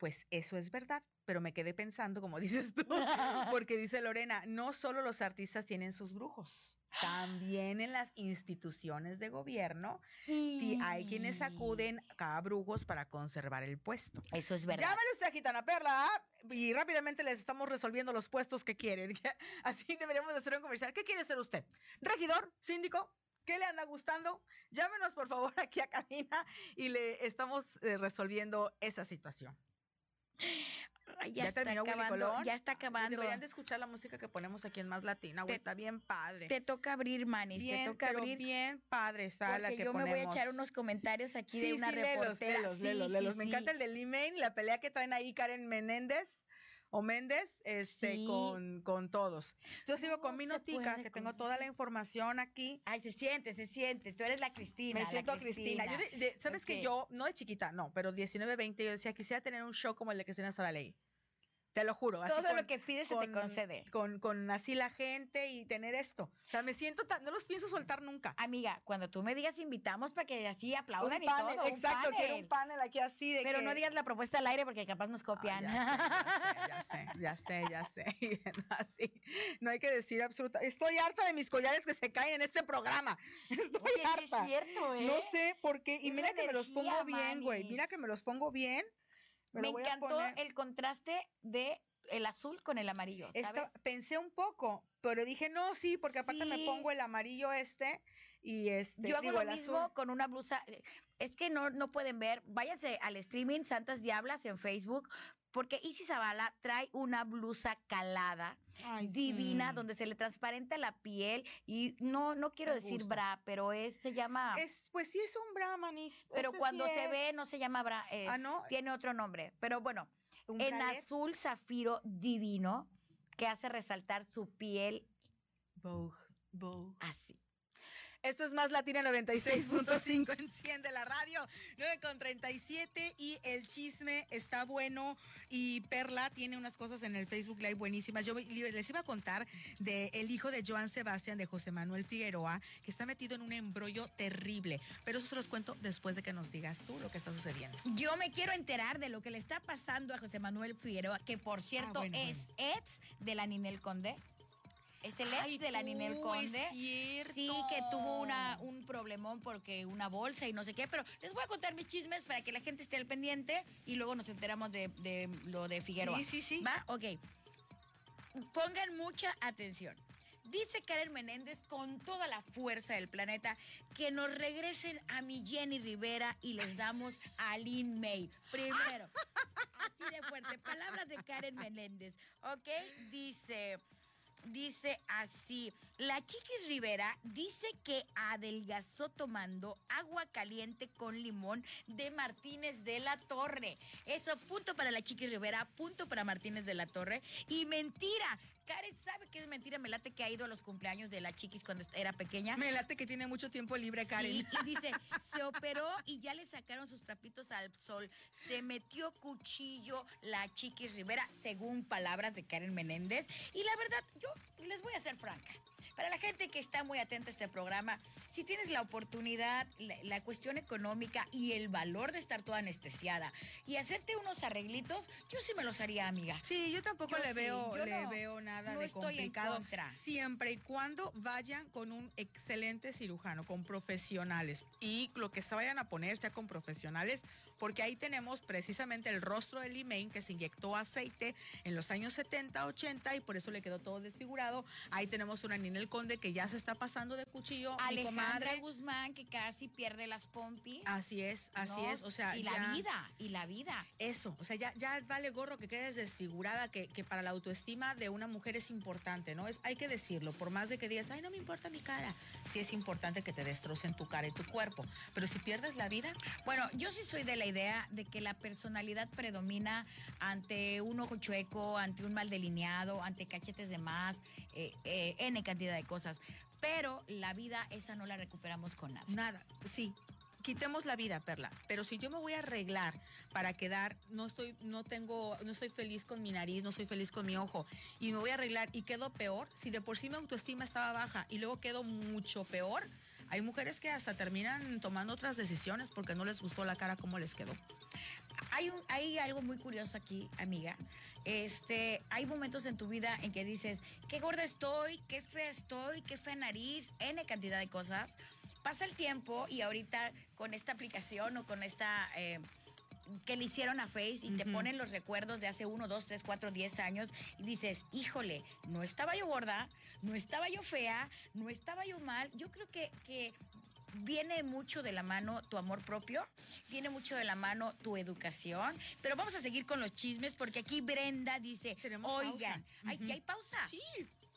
Pues eso es verdad, pero me quedé pensando, como dices tú, porque dice Lorena, no solo los artistas tienen sus brujos, también en las instituciones de gobierno sí hay quienes acuden a brujos para conservar el puesto. Eso es verdad. Llámale usted a Gitana Perla y rápidamente les estamos resolviendo los puestos que quieren. Así deberíamos de hacer un comercial. ¿Qué quiere ser usted? ¿Regidor? ¿Síndico? ¿Qué le anda gustando? Llámenos por favor aquí a Camina y le estamos eh, resolviendo esa situación. Ay, ya, ¿Ya está terminó Willy acabando, Colón? ya está acabando. Deberían de escuchar la música que ponemos aquí en Más Latina, güey, está bien padre. Te toca abrir, Manis, bien, te toca pero abrir. bien padre está la que yo ponemos. me voy a echar unos comentarios aquí de una sí, reportera. léelos, léelos, sí, léelos. Me encanta el de Lee Main, la pelea que traen ahí Karen Menéndez o Méndez este, Sí. con, con todos. Yo sigo con mi notica, que tengo toda la información aquí. Ay, se siente, se siente. Tú eres la Cristina. Me la siento Cristina. Yo de- de- Sabes que Ok. yo, no de chiquita, no, pero 19, 20, yo decía, quisiera tener un show como el de Cristina Saraley. Te lo juro. así Todo con- lo que pides se te con- concede. Con, con así la gente y tener esto. O sea, me siento tan, no los pienso soltar nunca. Amiga, cuando tú me digas invitamos para que así aplaudan un y todo. un exacto, quiero panel. un panel aquí así de Pero que- no digas la propuesta al aire porque capaz nos Ah, copian. ya, sé, ya sé, ya sé, ya sé. Así, no hay que decir absoluta. Estoy harta de mis collares que se caen en este programa. Estoy Oye, sí es harta. cierto, ¿eh? No sé por qué. Y Es mira que me los pongo bien, güey. Mira que me los pongo bien. Me, encantó poner. el contraste de el azul con el amarillo, ¿sabes? Pensé un poco, pero dije, no, sí, porque aparte me pongo el amarillo este y este, Yo hago digo, lo el mismo azul. con una blusa. Es que no, no pueden ver. Váyanse al streaming Santas Diablas en Facebook, porque Isis Zavala trae una blusa calada, Ay, divina, sí. donde se le transparenta la piel. Y no, no quiero Me decir gusta. bra, pero es, se llama. Es, pues sí es un brahmanis. pero este cuando sí se es- ve, no se llama bra. eh, Ah, no, Tiene otro nombre. Pero bueno, en azul zafiro divino, que hace resaltar su piel Vogue, Vogue. así. Esto es más Latina 96. 6.5 enciende la radio, 9 con 37 y el chisme está bueno y Perla tiene unas cosas en el Facebook Live buenísimas. Yo les iba a contar de el hijo de Joan Sebastián, de José Manuel Figueroa, que está metido en un embrollo terrible. Pero eso se los cuento después de que nos digas tú lo que está sucediendo. Yo me quiero enterar de lo que le está pasando a José Manuel Figueroa, que por cierto bueno, es ex de la Ninel Conde. Es el ex Ay, de la Ninel Conde. es cierto. Sí, que tuvo una, un problemón porque una bolsa y no sé qué, pero les voy a contar mis chismes para que la gente esté al pendiente y luego nos enteramos de, de lo de Figueroa. Sí, sí, sí. ¿Va? Ok. Pongan mucha atención. Dice Karen Menéndez con toda la fuerza del planeta que nos regresen a mi Jenny Rivera y les damos a Lin May. Primero, así de fuerte. Palabras de Karen Menéndez. ¿Ok? Dice. Dice así, la Chiquis Rivera dice que adelgazó tomando agua caliente con limón de Martínez de la Torre. Eso, punto para la Chiquis Rivera, punto para Martínez de la Torre. Y mentira, Karen sabe que es mentira, me late que ha ido a los cumpleaños de la Chiquis cuando era pequeña. Me late que tiene mucho tiempo libre, Karen. Sí, y dice, se operó y ya le sacaron sus trapitos al sol. Se metió cuchillo la Chiquis Rivera, según palabras de Karen Menéndez. Y la verdad, yo les voy a ser franca. Para la gente que está muy atenta a este programa, si tienes la oportunidad, la, la cuestión económica y el valor de estar toda anestesiada y hacerte unos arreglitos, yo sí me los haría, amiga. Sí, yo tampoco Yo le sí, veo, le no- veo nada no de estoy en complicado. contra. Siempre y cuando vayan con un excelente cirujano, con profesionales. Y lo que se vayan a poner sea con profesionales, porque ahí tenemos precisamente el rostro de Limain que se inyectó aceite en los años 70, 80 y por eso le quedó todo desfigurado. Ahí tenemos una Ninel Conde que ya se está pasando de cuchillo, mi Alejandra comadre. Guzmán, que casi pierde las pompis. Así es, así ¿no? es. O sea, y ya- la vida, y la vida. eso, o sea, ya, ya vale gorro que quedes desfigurada, que, que para la autoestima de una mujer es importante, ¿no? Es, hay que decirlo, por más de que digas, ay, no me importa mi cara, sí es importante que te destrocen tu cara y tu cuerpo, pero si pierdes la vida, Bueno, yo sí soy de la idea de que la personalidad predomina ante un ojo chueco, ante un mal delineado, ante cachetes de más, eh, eh, N cantidad de cosas. Pero la vida esa no la recuperamos con nada. nada, sí. quitemos la vida, Perla, pero si yo me voy a arreglar para quedar, no estoy, no tengo, no estoy feliz con mi nariz, no soy feliz con mi ojo, y me voy a arreglar y quedo peor, si de por sí mi autoestima estaba baja y luego quedo mucho peor, hay mujeres que hasta terminan tomando otras decisiones porque no les gustó la cara como les quedó. Hay, hay algo muy curioso aquí, amiga. Este, hay momentos en tu vida en que dices, qué gorda estoy, qué fea estoy, qué fea nariz, N cantidad de cosas. Pasa el tiempo y ahorita con esta aplicación o con esta... Eh, que le hicieron a Face y te ponen los recuerdos de hace uno, dos, tres, cuatro, diez años y dices, híjole, no estaba yo gorda, no estaba yo fea, no estaba yo mal. Yo creo que, que viene mucho de la mano tu amor propio, viene mucho de la mano tu educación, pero vamos a seguir con los chismes porque aquí Brenda dice, oigan, pausa. ¿hay, Ujú. ¿ya hay pausa? Sí.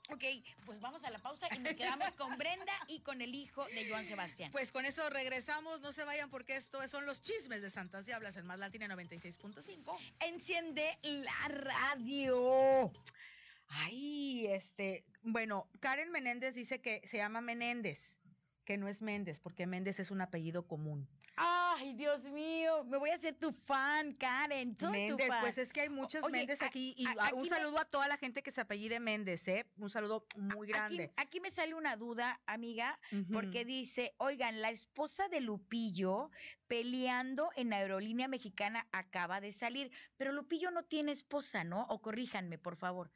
Ok, pues vamos a la pausa y nos quedamos con Brenda y con el hijo de Joan Sebastián. Pues con eso regresamos, no se vayan porque esto son los chismes de Santas Diablas en Más Latina 96.5. Enciende la radio. Ay, este, bueno, Karen Menéndez dice que se llama Menéndez, que no es Méndez, porque Méndez es un apellido común. Ay, Dios mío, me voy a hacer tu fan, Karen. Soy Méndez, tu fan. pues es que hay muchas Oye, Méndez aquí y a- a- aquí un me- saludo a toda la gente que se apellide Méndez, ¿eh? Un saludo muy grande. Aquí, aquí me sale una duda, amiga, porque dice, oigan, la esposa de Lupillo peleando en Aerolínea Mexicana acaba de salir, pero Lupillo no tiene esposa, ¿no? O corríjanme, por favor.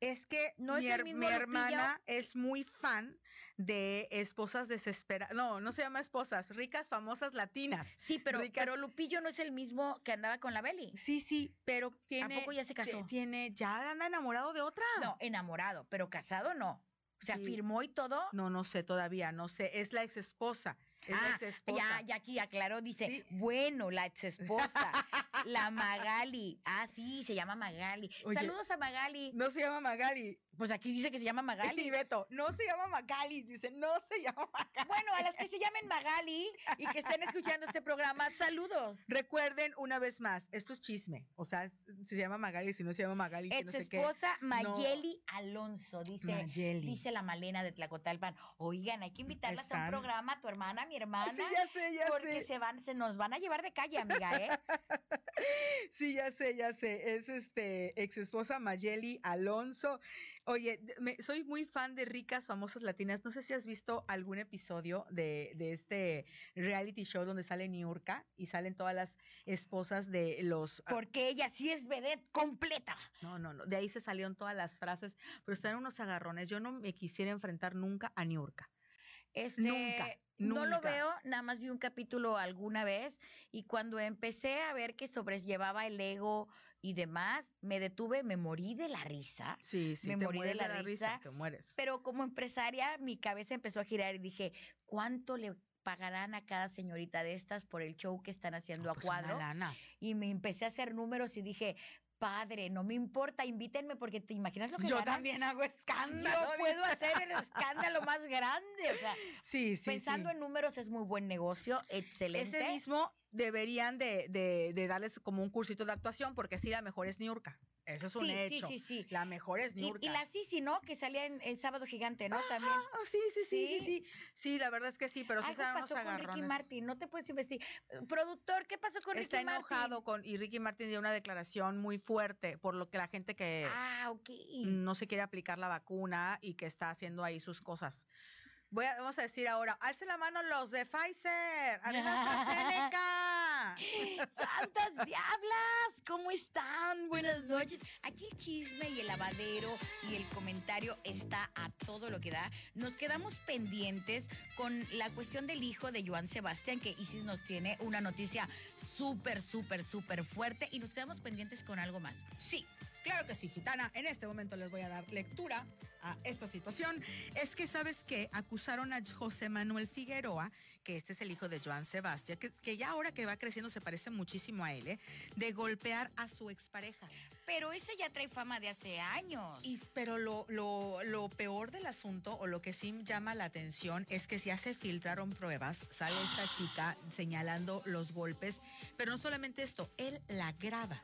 Es que ¿No es mi, el her- mi hermana es muy fan de esposas desesperadas. No, no se llama esposas, ricas, famosas latinas. Sí, pero, Ricas. pero Lupillo no es el mismo que andaba con la Beli. Sí, sí, pero tiene. poco ya se casó? ti- Tiene, ya anda enamorado de otra. No, enamorado, pero casado no. O sea, Sí. firmó y todo. No, no sé todavía, no sé. Es la ex esposa. Es la Ah, ex esposa. ya, ya aquí aclaró, dice, Sí. bueno, la ex esposa, la Magali. Ah, sí, se llama Magali. Oye. Saludos a Magali. No se llama Magali. Pues aquí dice que se llama Magali. Y Beto, no se llama Magali. Dice, no se llama Magali. Bueno, a las que se llamen Magali y que estén escuchando este programa, saludos. Recuerden una vez más, esto es chisme. O sea, se llama Magali, si no se llama Magali, que Ex no sé qué. esposa Mayeli Alonso, dice, Mayeli. dice la Malena de Tlacotalpan. Oigan, hay que invitarlas a un programa, tu hermana, mi hermana. Sí, ya sé, ya porque sé. se van, se nos van a llevar de calle, amiga, ¿eh? Sí, ya sé, ya sé. Es este ex esposa Mayeli Alonso. Oye, me- soy muy fan de ricas famosas latinas. No sé si has visto algún episodio de, de este reality show donde sale Niurka y salen todas las esposas de los. ah, Porque ella sí es vedette completa. No, no, no. De ahí se salieron todas las frases, pero están unos agarrones. Yo no me quisiera enfrentar nunca a Niurka. Este, Nunca, No lo nunca. veo, nada más vi un capítulo alguna vez y cuando empecé a ver que sobrellevaba el ego y demás, me detuve, me morí de la risa. Sí, sí, Me te morí de mueres la risa. te mueres. Pero como empresaria, mi cabeza empezó a girar y dije, ¿cuánto le pagarán a cada señorita de estas por el show que están haciendo a pues una cuadro? lana. Y me empecé a hacer números y dije, padre, no me importa, invítenme porque te imaginas lo que Yo ganan? también hago escándalo. Yo puedo hacer el escándalo más grande, o sea, Sí, sí, pensando sí. en números es muy buen negocio, excelente. Ese mismo deberían de, de, de darles como un cursito de actuación, porque sí, la mejor es Niurka. Eso es un sí, hecho. sí, sí, sí. La mejor es Y, Niurka. y la Sisi, ¿no? Que salía en el Sábado Gigante, ¿no? También. Ah, sí, sí, sí, sí, Sí. sí. Sí, la verdad es que sí, pero sí se pasó con Ricky agarrones. Martin, no te puedes investigar. Productor, ¿qué pasó con Está Ricky enojado Martin? con y Ricky Martin dio una declaración muy fuerte por lo que la gente que Ah, no se quiere aplicar la vacuna y que está haciendo ahí sus cosas. Voy a, vamos a decir ahora, alce la mano los de Pfizer, arriba AstraZeneca. ¡Santas diablas! ¿Cómo están? Buenas noches. Aquí el chisme y el lavadero y el comentario está a todo lo que da. Nos quedamos pendientes con la cuestión del hijo de Joan Sebastián, que Isis nos tiene una noticia súper, súper, súper fuerte. Y nos quedamos pendientes con algo más. Sí, claro que sí, gitana. En este momento les voy a dar lectura a esta situación. Es que, ¿sabes qué? Acusaron a José Manuel Figueroa, que este es el hijo de Joan Sebastián, que, que ya ahora que va creciendo se parece muchísimo a él, ¿eh? de golpear a su expareja. Pero ese ya trae fama de hace años. Y, pero lo, lo, lo peor del asunto, o lo que sí llama la atención, es que ya se filtraron pruebas, sale esta chica señalando los golpes, pero no solamente esto, él la graba.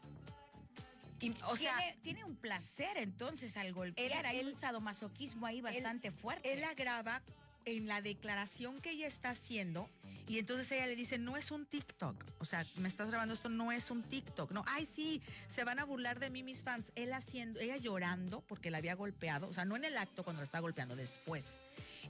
Y, o sea, tiene, tiene un placer entonces al golpear. Él- Hay él- un sadomasoquismo ahí bastante fuerte. él la graba en la declaración que ella está haciendo, y entonces ella le dice, no es un TikTok. O sea, me estás grabando esto, no es un TikTok. No, ay, sí, se van a burlar de mí mis fans. Él haciendo, ella llorando porque la había golpeado. O sea, no en el acto cuando la estaba golpeando, después.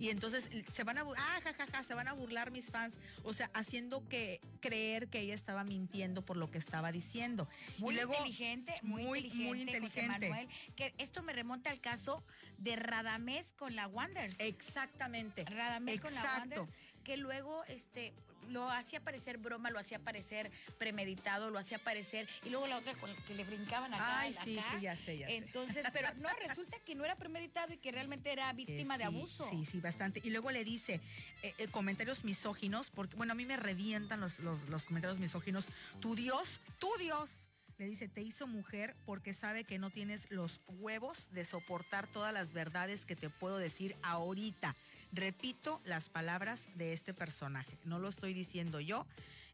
Y entonces se van a burlar, ah, jajaja, se van a burlar mis fans. O sea, haciendo que creer que ella estaba mintiendo por lo que estaba diciendo. Muy luego, inteligente, muy, muy, inteligente, muy José inteligente. Manuel, que esto me remonta al caso de Radamés con la Wonders. Exactamente. Radamés con la. Wonders, que luego este lo hacía parecer broma, lo hacía parecer premeditado, lo hacía parecer y luego la otra con la que le brincaban acá, Ay, acá. sí, sí, ya sé, ya sé. Entonces, pero no, resulta que no era premeditado y que realmente era víctima de abuso. Sí, sí, bastante. Y luego le dice eh, eh, comentarios misóginos, porque, bueno, a mí me revientan los, los, los comentarios misóginos. Tu Dios, tu Dios. Le dice, te hizo mujer porque sabe que no tienes los huevos de soportar todas las verdades que te puedo decir ahorita. Repito las palabras de este personaje. No lo estoy diciendo yo,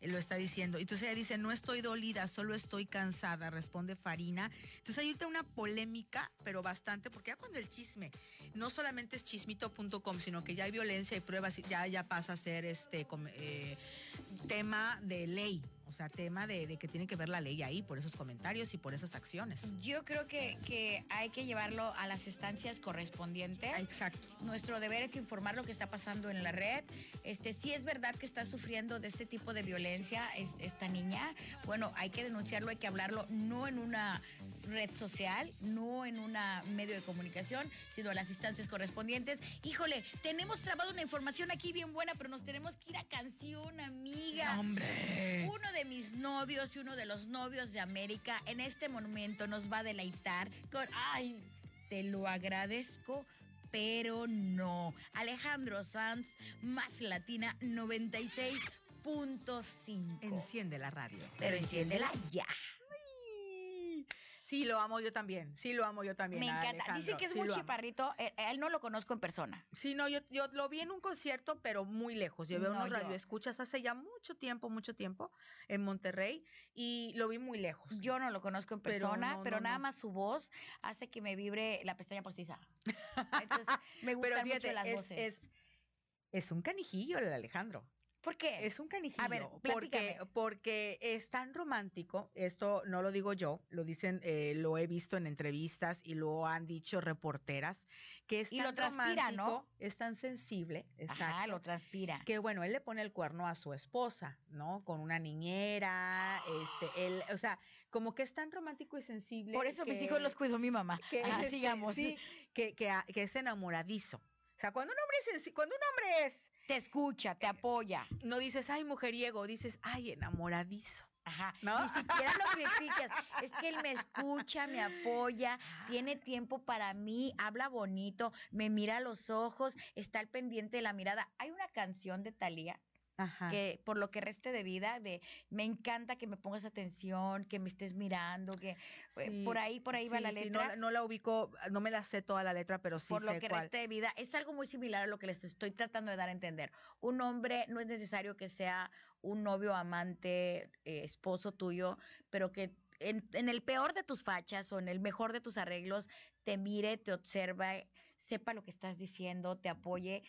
lo está diciendo. Entonces ella dice, no estoy dolida, solo estoy cansada, responde Farina. Entonces hay una polémica, pero bastante, porque ya cuando el chisme no solamente es chismito.com, sino que ya hay violencia y pruebas, ya, ya pasa a ser este eh, tema de ley. O sea, tema de, de que tiene que ver la ley ahí por esos comentarios y por esas acciones. Yo creo que, que hay que llevarlo a las estancias correspondientes. Ah, Exacto. Nuestro deber es informar lo que está pasando en la red. Este, si es verdad que está sufriendo de este tipo de violencia es- esta niña, bueno, hay que denunciarlo, hay que hablarlo, no en una red social, no en un medio de comunicación, sino a las instancias correspondientes. Híjole, tenemos trabado una información aquí bien buena, pero nos tenemos que ir a canción, amiga. ¡Hombre! Uno de mis novios y uno de los novios de América en este momento nos va a deleitar con, ay, te lo agradezco, pero no. Alejandro Sanz, más latina 96.5. Enciende la radio. Pero enciéndela ya. Sí, lo amo yo también. Sí, lo amo yo también. Me encanta. Dicen Alejandro, que es sí muy chiparrito. eh, A él no lo conozco en persona. Sí, no, yo, yo lo vi en un concierto, pero muy lejos. Llevé No, unos yo- radioescuchas hace ya mucho tiempo, mucho tiempo, en Monterrey, y lo vi muy lejos. Yo no lo conozco en Pero persona, no, pero no, nada más su voz hace que me vibre la pestaña postiza. Entonces, me Pero gustan fíjate, mucho las es, voces. es, es un canijillo el Alejandro. ¿Por qué? Es un canijillo. ver, porque, porque es tan romántico. Esto no lo digo yo, lo dicen, eh, lo he visto en entrevistas y lo han dicho reporteras, que es Y tan lo transpira, ¿no? romántico, es tan sensible, exacto, Ajá, lo transpira. que bueno, él le pone el cuerno a su esposa, ¿no? Con una niñera, este, él, o sea, como que es tan romántico y sensible. Por eso mis hijos los cuidó mi mamá. que, Ajá, sigamos. sí, que, que, a- que es enamoradizo. O sea, cuando un hombre es, cuando un hombre es, Te escucha, te apoya. no dices, ay, mujeriego, dices, ay, enamoradizo. Ajá. ¿No? Ni siquiera lo criticas. Es que él me escucha, me apoya, tiene tiempo para mí, habla bonito, me mira a los ojos, está al pendiente de la mirada. Hay una canción de Thalía Ajá. que por lo que reste de vida, de me encanta que me pongas atención, que me estés mirando, que eh, Sí, por ahí, por ahí va la sí, letra. no, no la ubico, no me la sé toda la letra, pero sí por lo que cuál. reste de vida. Es algo muy similar a lo que les estoy tratando de dar a entender. Un hombre no es necesario que sea un novio, amante, eh, esposo tuyo, pero que en, en el peor de tus fachas o en el mejor de tus arreglos te mire, te observa, sepa lo que estás diciendo, te apoye.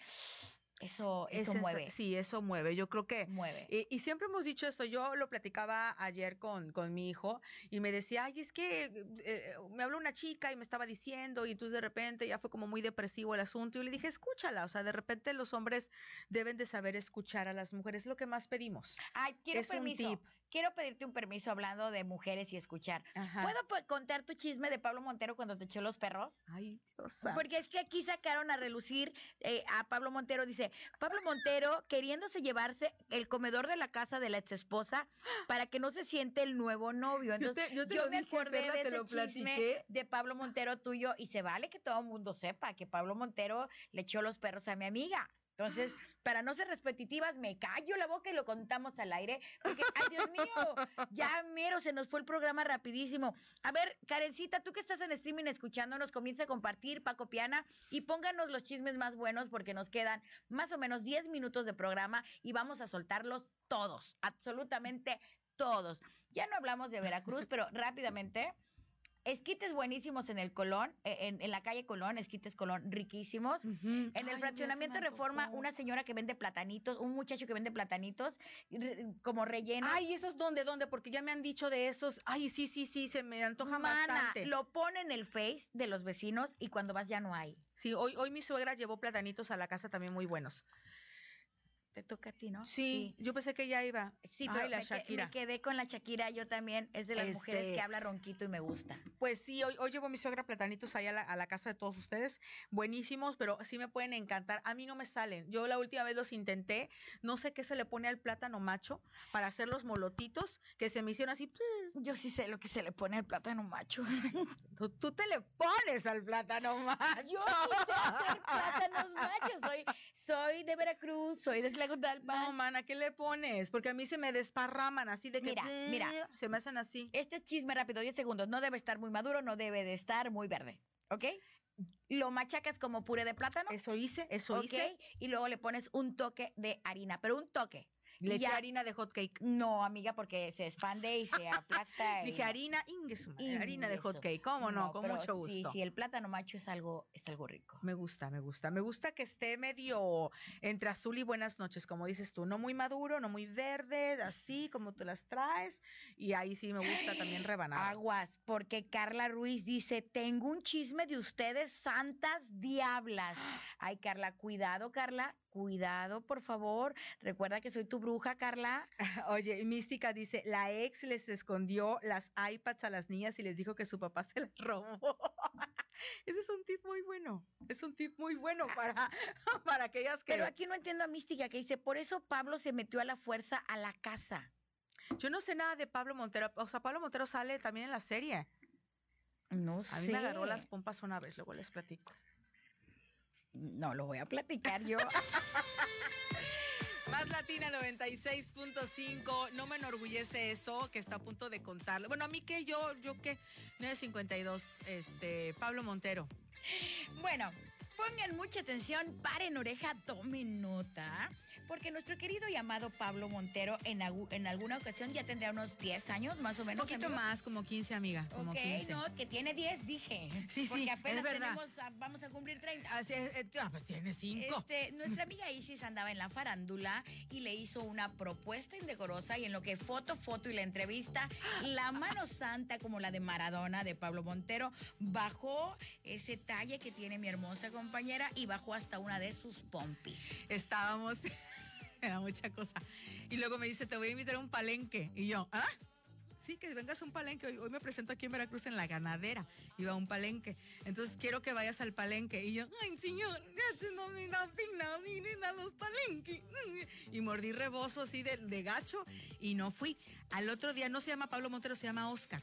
Eso, eso mueve. Sí, eso mueve. Yo creo que Mueve. Y, y siempre hemos dicho esto, yo lo platicaba ayer con, con mi hijo y me decía, ay, es que eh, me habló una chica y me estaba diciendo y entonces de repente ya fue como muy depresivo el asunto y le dije, escúchala, o sea, de repente los hombres deben de saber escuchar a las mujeres, es lo que más pedimos. Ay, quiero es un permiso. tip. Quiero pedirte un permiso hablando de mujeres y escuchar. Ajá. ¿Puedo contar tu chisme de Pablo Montero cuando te echó los perros? Ay, Dios. Porque es que aquí sacaron a relucir eh, a Pablo Montero. Dice, Pablo Montero queriéndose llevarse el comedor de la casa de la ex esposa para que no se siente el nuevo novio. Yo Entonces, te- yo te yo lo me dije, acordé de ese chisme de Pablo Montero tuyo y se vale que todo el mundo sepa que Pablo Montero le echó los perros a mi amiga. Entonces, para no ser repetitivas, me callo la boca y lo contamos al aire. Porque, ay, Dios mío, ya mero, se nos fue el programa rapidísimo. A ver, Karencita, tú que estás en streaming escuchándonos, comienza a compartir, Paco Piana, y pónganos los chismes más buenos porque nos quedan más o menos 10 minutos de programa y vamos a soltarlos todos, absolutamente todos. Ya no hablamos de Veracruz, pero rápidamente. Esquites buenísimos en el Colón, eh, en, en la calle Colón, esquites Colón riquísimos. En el Ay, fraccionamiento Reforma, una señora que vende platanitos, un muchacho que vende platanitos, re- como relleno. Ay, ¿esos dónde, dónde? Porque ya me han dicho de esos. Ay, sí, sí, sí, se me antoja Mana, bastante. lo pone en el face de los vecinos y cuando vas ya no hay. Sí, hoy, hoy mi suegra llevó platanitos a la casa también muy buenos. Te toca a ti, ¿no? Sí, yo pensé que ya iba. Sí, Ay, pero la me, que- Shakira. me quedé con la Shakira, yo también. Es de las mujeres Este- que habla ronquito y me gusta. Pues sí, hoy, hoy llevo mi suegra platanitos allá a la, a la casa de todos ustedes. Buenísimos, pero sí me pueden encantar. A mí no me salen. Yo la última vez los intenté. No sé qué se le pone al plátano macho para hacer los molotitos que se me hicieron así. Yo sí sé lo que se le pone al plátano macho. Tú, tú te le pones al plátano macho. Yo sí sé hacer plátanos machos. Soy, soy de Veracruz, soy de No, Tlacotalpan. mana, ¿qué le pones? Porque a mí se me desparraman así de que Mira, mira. se me hacen así. Este es chisme rápido, 10 segundos. No debe estar muy maduro, no debe de estar muy verde. ¿Ok? Lo machacas como puré de plátano. Eso hice, eso ¿Ok? hice. Y luego le pones un toque de harina, pero un toque. Le eché harina de hot cake. No, amiga, porque se expande y se aplasta. Dije no. harina, ingues, harina de Ingueso. hot cake. ¿Cómo no? Con mucho Sí, gusto. sí, el plátano macho es algo, es algo rico. Me gusta, me gusta. Me gusta que esté medio entre azul y buenas noches, como dices tú. No muy maduro, no muy verde, así como tú las traes. Y ahí sí me gusta también rebanar. Aguas, porque Carla Ruiz dice, tengo un chisme de ustedes, santas diablas. Ay, Carla, cuidado, Carla, cuidado, por favor. Recuerda que soy tu bruja, Carla. Oye, Mística dice, la ex les escondió las iPads a las niñas y les dijo que su papá se las robó. Ese es un tip muy bueno. Es un tip muy bueno para, para aquellas que... Pero aquí no entiendo a Mística que dice, por eso Pablo se metió a la fuerza a la casa. Yo no sé nada de Pablo Montero. O sea, Pablo Montero sale también en la serie. No sé. A mí me agarró las pompas una vez, luego les platico. No, lo voy a platicar yo. Más Latina 96.5. No me enorgullece eso que está a punto de contarle. Bueno, a mí que yo, yo que 952, este, Pablo Montero. Bueno, pongan mucha atención, paren oreja, tomen nota, porque nuestro querido y amado Pablo Montero en, agu- en alguna ocasión ya tendrá unos 10 años más o Un menos. poquito amigo. más, como 15, amiga. Como Ok, 15. no, que tiene 10, dije. Sí, sí, Porque es apenas verdad. tenemos a- vamos a cumplir 30. Así es, eh, ah, pues tiene 5. Este, nuestra amiga Isis andaba en la farándula y le hizo una propuesta indecorosa y en lo que foto, foto y la entrevista, la mano santa como la de Maradona de Pablo Montero bajó ese talle que tiene mi hermosa compañera y bajó hasta una de sus pompis. Estábamos, me mucha cosa. Y luego me dice, te voy a invitar a un palenque. Y yo, ¿ah? Sí, que vengas a un palenque. Hoy, hoy me presento aquí en Veracruz en la ganadera. Iba a un palenque. Entonces quiero que vayas al palenque. Y yo, ay, señor, ya se no me miren a los palenques. Y mordí rebozo así de, de gacho y no fui. Al otro día, no se llama Pablo Montero, se llama Oscar.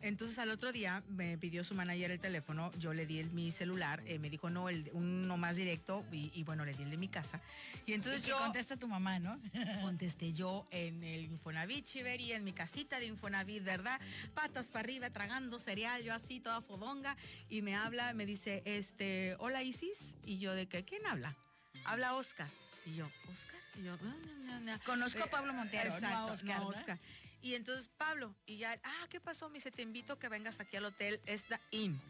Entonces al otro día me pidió su manager el teléfono, yo le di el, mi celular, eh, me dijo no, el, uno más directo y, y bueno, le di el de mi casa. Y entonces Que yo contesta tu mamá, ¿no? contesté yo en el Infonavit Chivería, en mi casita de Infonavit, ¿verdad? Patas para arriba, tragando cereal, yo así, toda fodonga, y me habla, me dice, este, hola Isis, y yo de que, ¿quién habla? Habla Oscar. Y yo, ¿Oscar? Y yo, no, no, no, no. Conozco a Pablo Montero, no a Exacto, Oscar. Oscar. Y entonces Pablo, y ya, ah, ¿qué pasó? Me dice, te invito a que vengas aquí al hotel Esta Inn.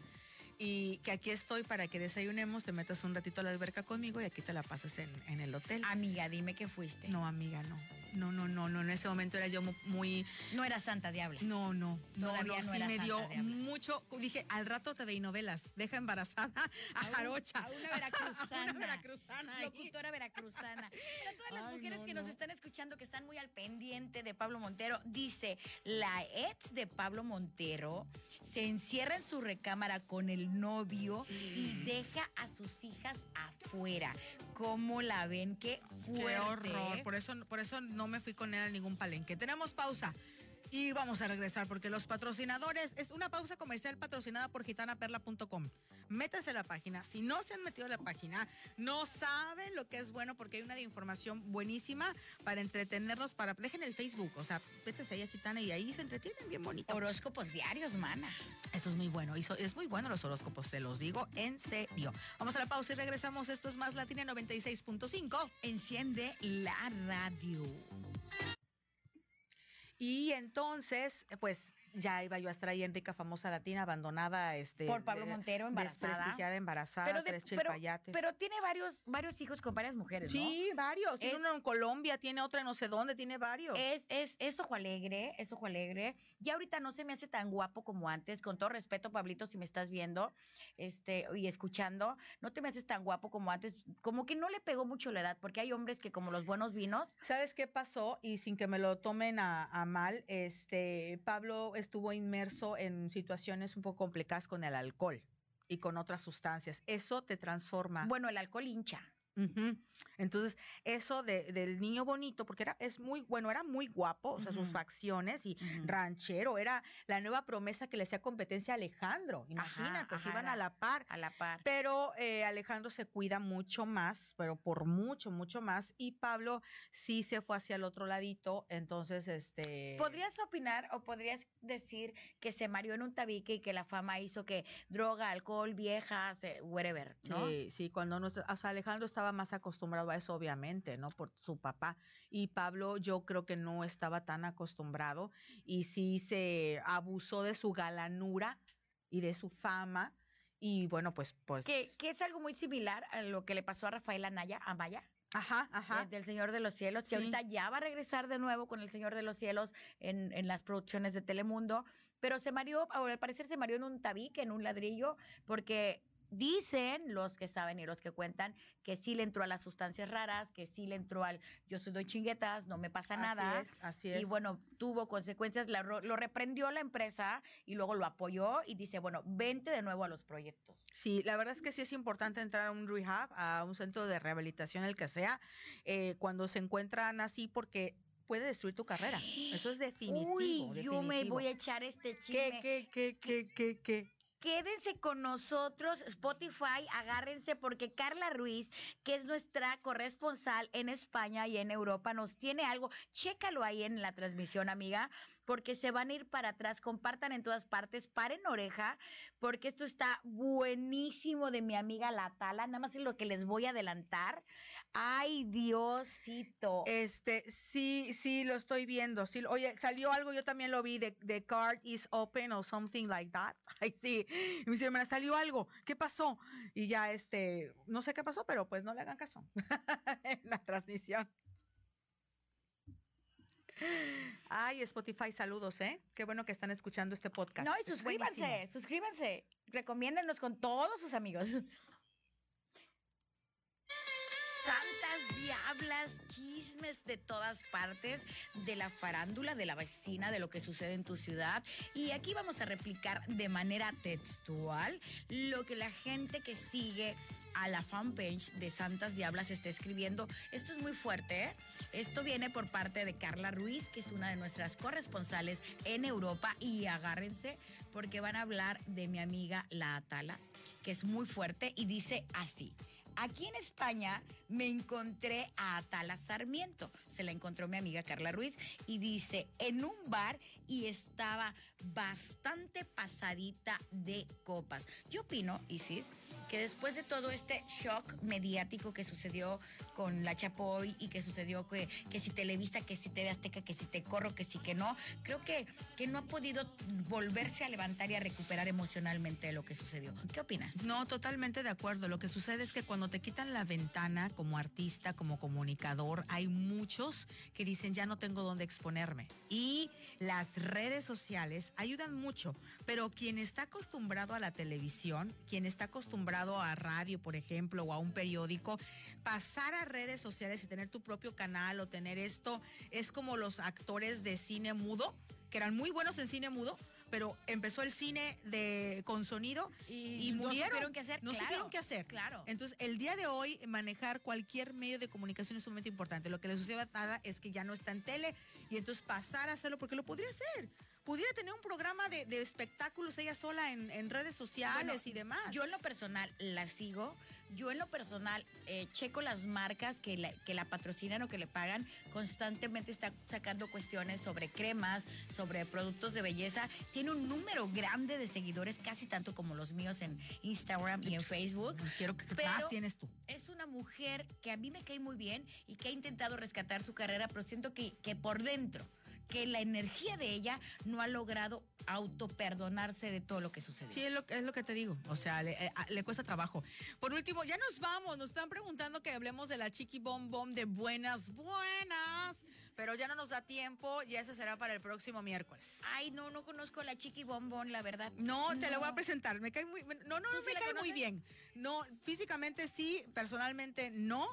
Y que aquí estoy para que desayunemos, te metas un ratito a la alberca conmigo y aquí te la pases en, en el hotel. Amiga, dime que fuiste. No, amiga, no. No, no, no, no. En ese momento era yo mu- muy. No era Santa Diabla. No, no. No, Todavía no, no sí era me Santa dio Diabla. mucho. Dije, al rato te veí novelas. Deja embarazada a un- Jarocha. a una veracruzana. una veracruzana. Locutora veracruzana. Para todas las Ay, mujeres no, que nos no. están escuchando, que están muy al pendiente de Pablo Montero, dice, la ex de Pablo Montero se encierra en su recámara con el novio y deja a sus hijas afuera. ¿Cómo la ven? Qué fuerte. Qué horror. Por eso, por eso no me fui con él a ningún palenque. Tenemos pausa. Y vamos a regresar porque los patrocinadores, es una pausa comercial patrocinada por gitanaperla.com. Métanse a la página. Si no se han metido a la página, no saben lo que es bueno porque hay una de información buenísima para entretenerlos. Para, dejen el Facebook, o sea, métanse ahí a Gitana y ahí se entretienen bien bonito. Horóscopos diarios, mana. Esto es muy bueno. y so- es muy bueno los horóscopos, se los digo en serio. Vamos a la pausa y regresamos. Esto es más Latina 96.5. Enciende la radio. Y entonces, pues ya iba yo a estar ahí en Rica Famosa Latina, abandonada, este. Por Pablo de- Montero, embarazada. Desprestigiada, embarazada, Pero, de- tres chilpayates. pero tiene varios, varios hijos con varias mujeres, ¿no? Sí, varios. Tiene uno en Colombia, tiene otra en no sé dónde, tiene varios. Es, es, es ojo alegre, es ojo alegre. Ya ahorita no se me hace tan guapo como antes. Con todo respeto, Pablito, si me estás viendo este, y escuchando, no te me haces tan guapo como antes. Como que no le pegó mucho la edad, porque hay hombres que como los buenos vinos, ¿Sabes qué pasó? Y sin que me lo tomen a, a mal, este Pablo estuvo inmerso en situaciones un poco complicadas con el alcohol y con otras sustancias. Eso te transforma. bueno, el alcohol hincha. Entonces, eso de- del niño bonito, porque era, es muy, bueno, era muy guapo, o sea, sus facciones y ranchero, era la nueva promesa que le hacía competencia a Alejandro. Imagínate, ajá, iban a la par. A la par. Pero eh, Alejandro se cuida mucho más, pero por mucho, mucho más. Y Pablo sí se fue hacia el otro ladito. Entonces, este. ¿Podrías opinar o podrías decir que se mareó en un tabique y que la fama hizo que droga, alcohol, viejas, eh, whatever, ¿no? Sí, sí, cuando no, o sea, Alejandro estaba más acostumbrado a eso, obviamente, ¿no? Por su papá. Y Pablo, yo creo que no estaba tan acostumbrado y sí se abusó de su galanura y de su fama. Y bueno, pues, pues. Que, que es algo muy similar a lo que le pasó a Rafael Anaya, Amaya, Ajá, ajá. eh, del Señor de los Cielos, que Sí. ahorita ya va a regresar de nuevo con el Señor de los Cielos en, en las producciones de Telemundo, pero se mareó, al parecer se mareó en un tabique, en un ladrillo, porque dicen los que saben y los que cuentan que sí le entró a las sustancias raras, que sí le entró al yo soy doy chinguetas, no me pasa nada. Así es, así es. Y bueno, tuvo consecuencias, la lo reprendió la empresa y luego lo apoyó y dice, bueno, vente de nuevo a los proyectos. Sí, la verdad es que sí es importante entrar a un rehab, a un centro de rehabilitación, el que sea, eh, cuando se encuentran así, porque puede destruir tu carrera. Eso es definitivo. Uy, yo me voy a echar este ¿Qué, chisme. qué, qué, qué, qué, qué? Quédense con nosotros, Spotify, agárrense porque Carla Ruiz, que es nuestra corresponsal en España y en Europa, nos tiene algo. Chécalo ahí en la transmisión, amiga, porque se van a ir para atrás. Compartan en todas partes, paren oreja, porque esto está buenísimo de mi amiga La Tala. Nada más es lo que les voy a adelantar. Ay, Diosito. Este, sí, sí, lo estoy viendo. Sí, oye, salió algo, yo también lo vi, de The Card is Open o something like that. Ay, sí. Y me dice, hermana, salió algo. ¿Qué pasó? Y ya, este, no sé qué pasó, pero pues no le hagan caso en la transmisión. Ay, Spotify, saludos, ¿eh? Qué bueno que están escuchando este podcast. No, y suscríbanse, suscríbanse. Recomiéndenos con todos sus amigos. Santas diablas, chismes de todas partes, de la farándula, de la vecina, de lo que sucede en tu ciudad. Y aquí vamos a replicar de manera textual lo que la gente que sigue a la fanpage de Santas Diablas está escribiendo. Esto es muy fuerte, ¿eh? Esto viene por parte de Carla Ruiz, que es una de nuestras corresponsales en Europa. Y agárrense porque van a hablar de mi amiga La Atala, que es muy fuerte y dice así. Aquí en España me encontré a Atala Sarmiento. Se la encontró mi amiga Carla Ruiz y dice en un bar y estaba bastante pasadita de copas. Yo opino, Isis, que después de todo este shock mediático que sucedió con la Chapoy y que sucedió que, que si Televisa, que si TV Azteca, que si te corro, que sí, que no, creo que, que no ha podido volverse a levantar y a recuperar emocionalmente lo que sucedió. ¿Qué opinas? No, totalmente de acuerdo. Lo que sucede es que cuando te quitan la ventana como artista, como comunicador, hay muchos que dicen ya no tengo dónde exponerme. Y las redes sociales ayudan mucho, pero quien está acostumbrado a la televisión, quien está acostumbrado a radio, por ejemplo, o a un periódico, pasar a redes sociales y tener tu propio canal o tener esto es como los actores de cine mudo, que eran muy buenos en cine mudo, pero empezó el cine de con sonido y, no murieron. supieron qué hacer. No claro, supieron qué hacer. Claro. Entonces, el día de hoy, manejar cualquier medio de comunicación es sumamente importante. Lo que le sucede a Tada es que ya no está en tele y entonces pasar a hacerlo porque lo podría hacer. Pudiera tener un programa de, de espectáculos ella sola en, en redes sociales Bueno, y demás. Yo en lo personal la sigo, yo en lo personal eh, checo las marcas que la, que la patrocinan o que le pagan, constantemente está sacando cuestiones sobre cremas, sobre productos de belleza, tiene un número grande de seguidores, casi tanto como los míos en Instagram y en Facebook. Quiero que Pero- más tienes tú. Es una mujer que a mí me cae muy bien y que ha intentado rescatar su carrera, pero siento que, que por dentro que la energía de ella no ha logrado autoperdonarse de todo lo que sucedió. Sí, es lo, es lo que te digo. O sea, le, eh, le, cuesta trabajo. Por último, ya nos vamos. Nos están preguntando que hablemos de la Chiqui Bom Bom de Buenas Buenas. Pero ya no nos da tiempo y ese será para el próximo miércoles. Ay, no, no conozco a la Chiqui Bombón, la verdad. No, te la voy a presentar. Me cae muy. No, no, no me cae muy bien. No, físicamente sí, personalmente no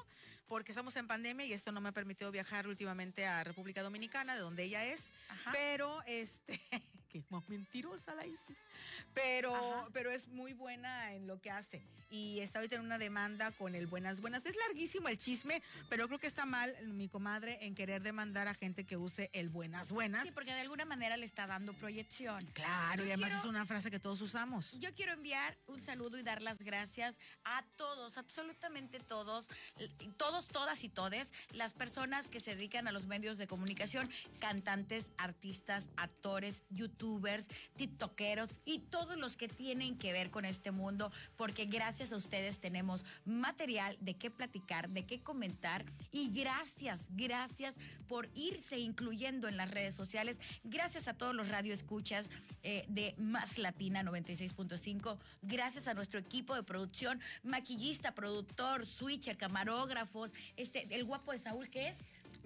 porque estamos en pandemia y esto no me ha permitido viajar últimamente a República Dominicana, de donde ella es. Pero, este, qué más mentirosa la Isis. Pero, pero es muy buena en lo que hace. Y está ahorita en una demanda con el Buenas Buenas. Es larguísimo el chisme, pero creo que está mal mi comadre en querer demandar a gente que use el Buenas Buenas. Sí, porque de alguna manera le está dando proyección. Claro, y además es una frase que todos usamos. Yo quiero enviar un saludo y dar las gracias a todos, absolutamente todos, todos todas y todes, las personas que se dedican a los medios de comunicación, cantantes, artistas, actores, youtubers, tiktokeros y todos los que tienen que ver con este mundo, porque gracias a ustedes tenemos material de qué platicar, de qué comentar. Y gracias, gracias por irse incluyendo en las redes sociales, gracias a todos los radioescuchas eh, de Más Latina 96.5, gracias a nuestro equipo de producción, maquillista, productor, switcher, camarógrafos, este, el guapo de Saúl, ¿qué es?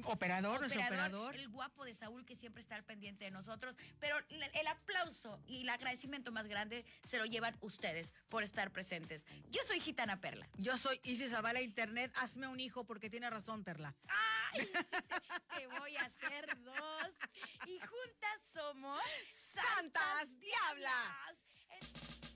Operador, nuestro operador. El guapo de Saúl que siempre está al pendiente de nosotros. Pero el aplauso y el agradecimiento más grande se lo llevan ustedes por estar presentes. Yo soy Gitana Perla. Yo soy Isis Zavala Internet. Hazme un hijo porque tiene razón, Perla. ¡Ay! te voy a hacer dos. Y juntas somos Santas Diablas.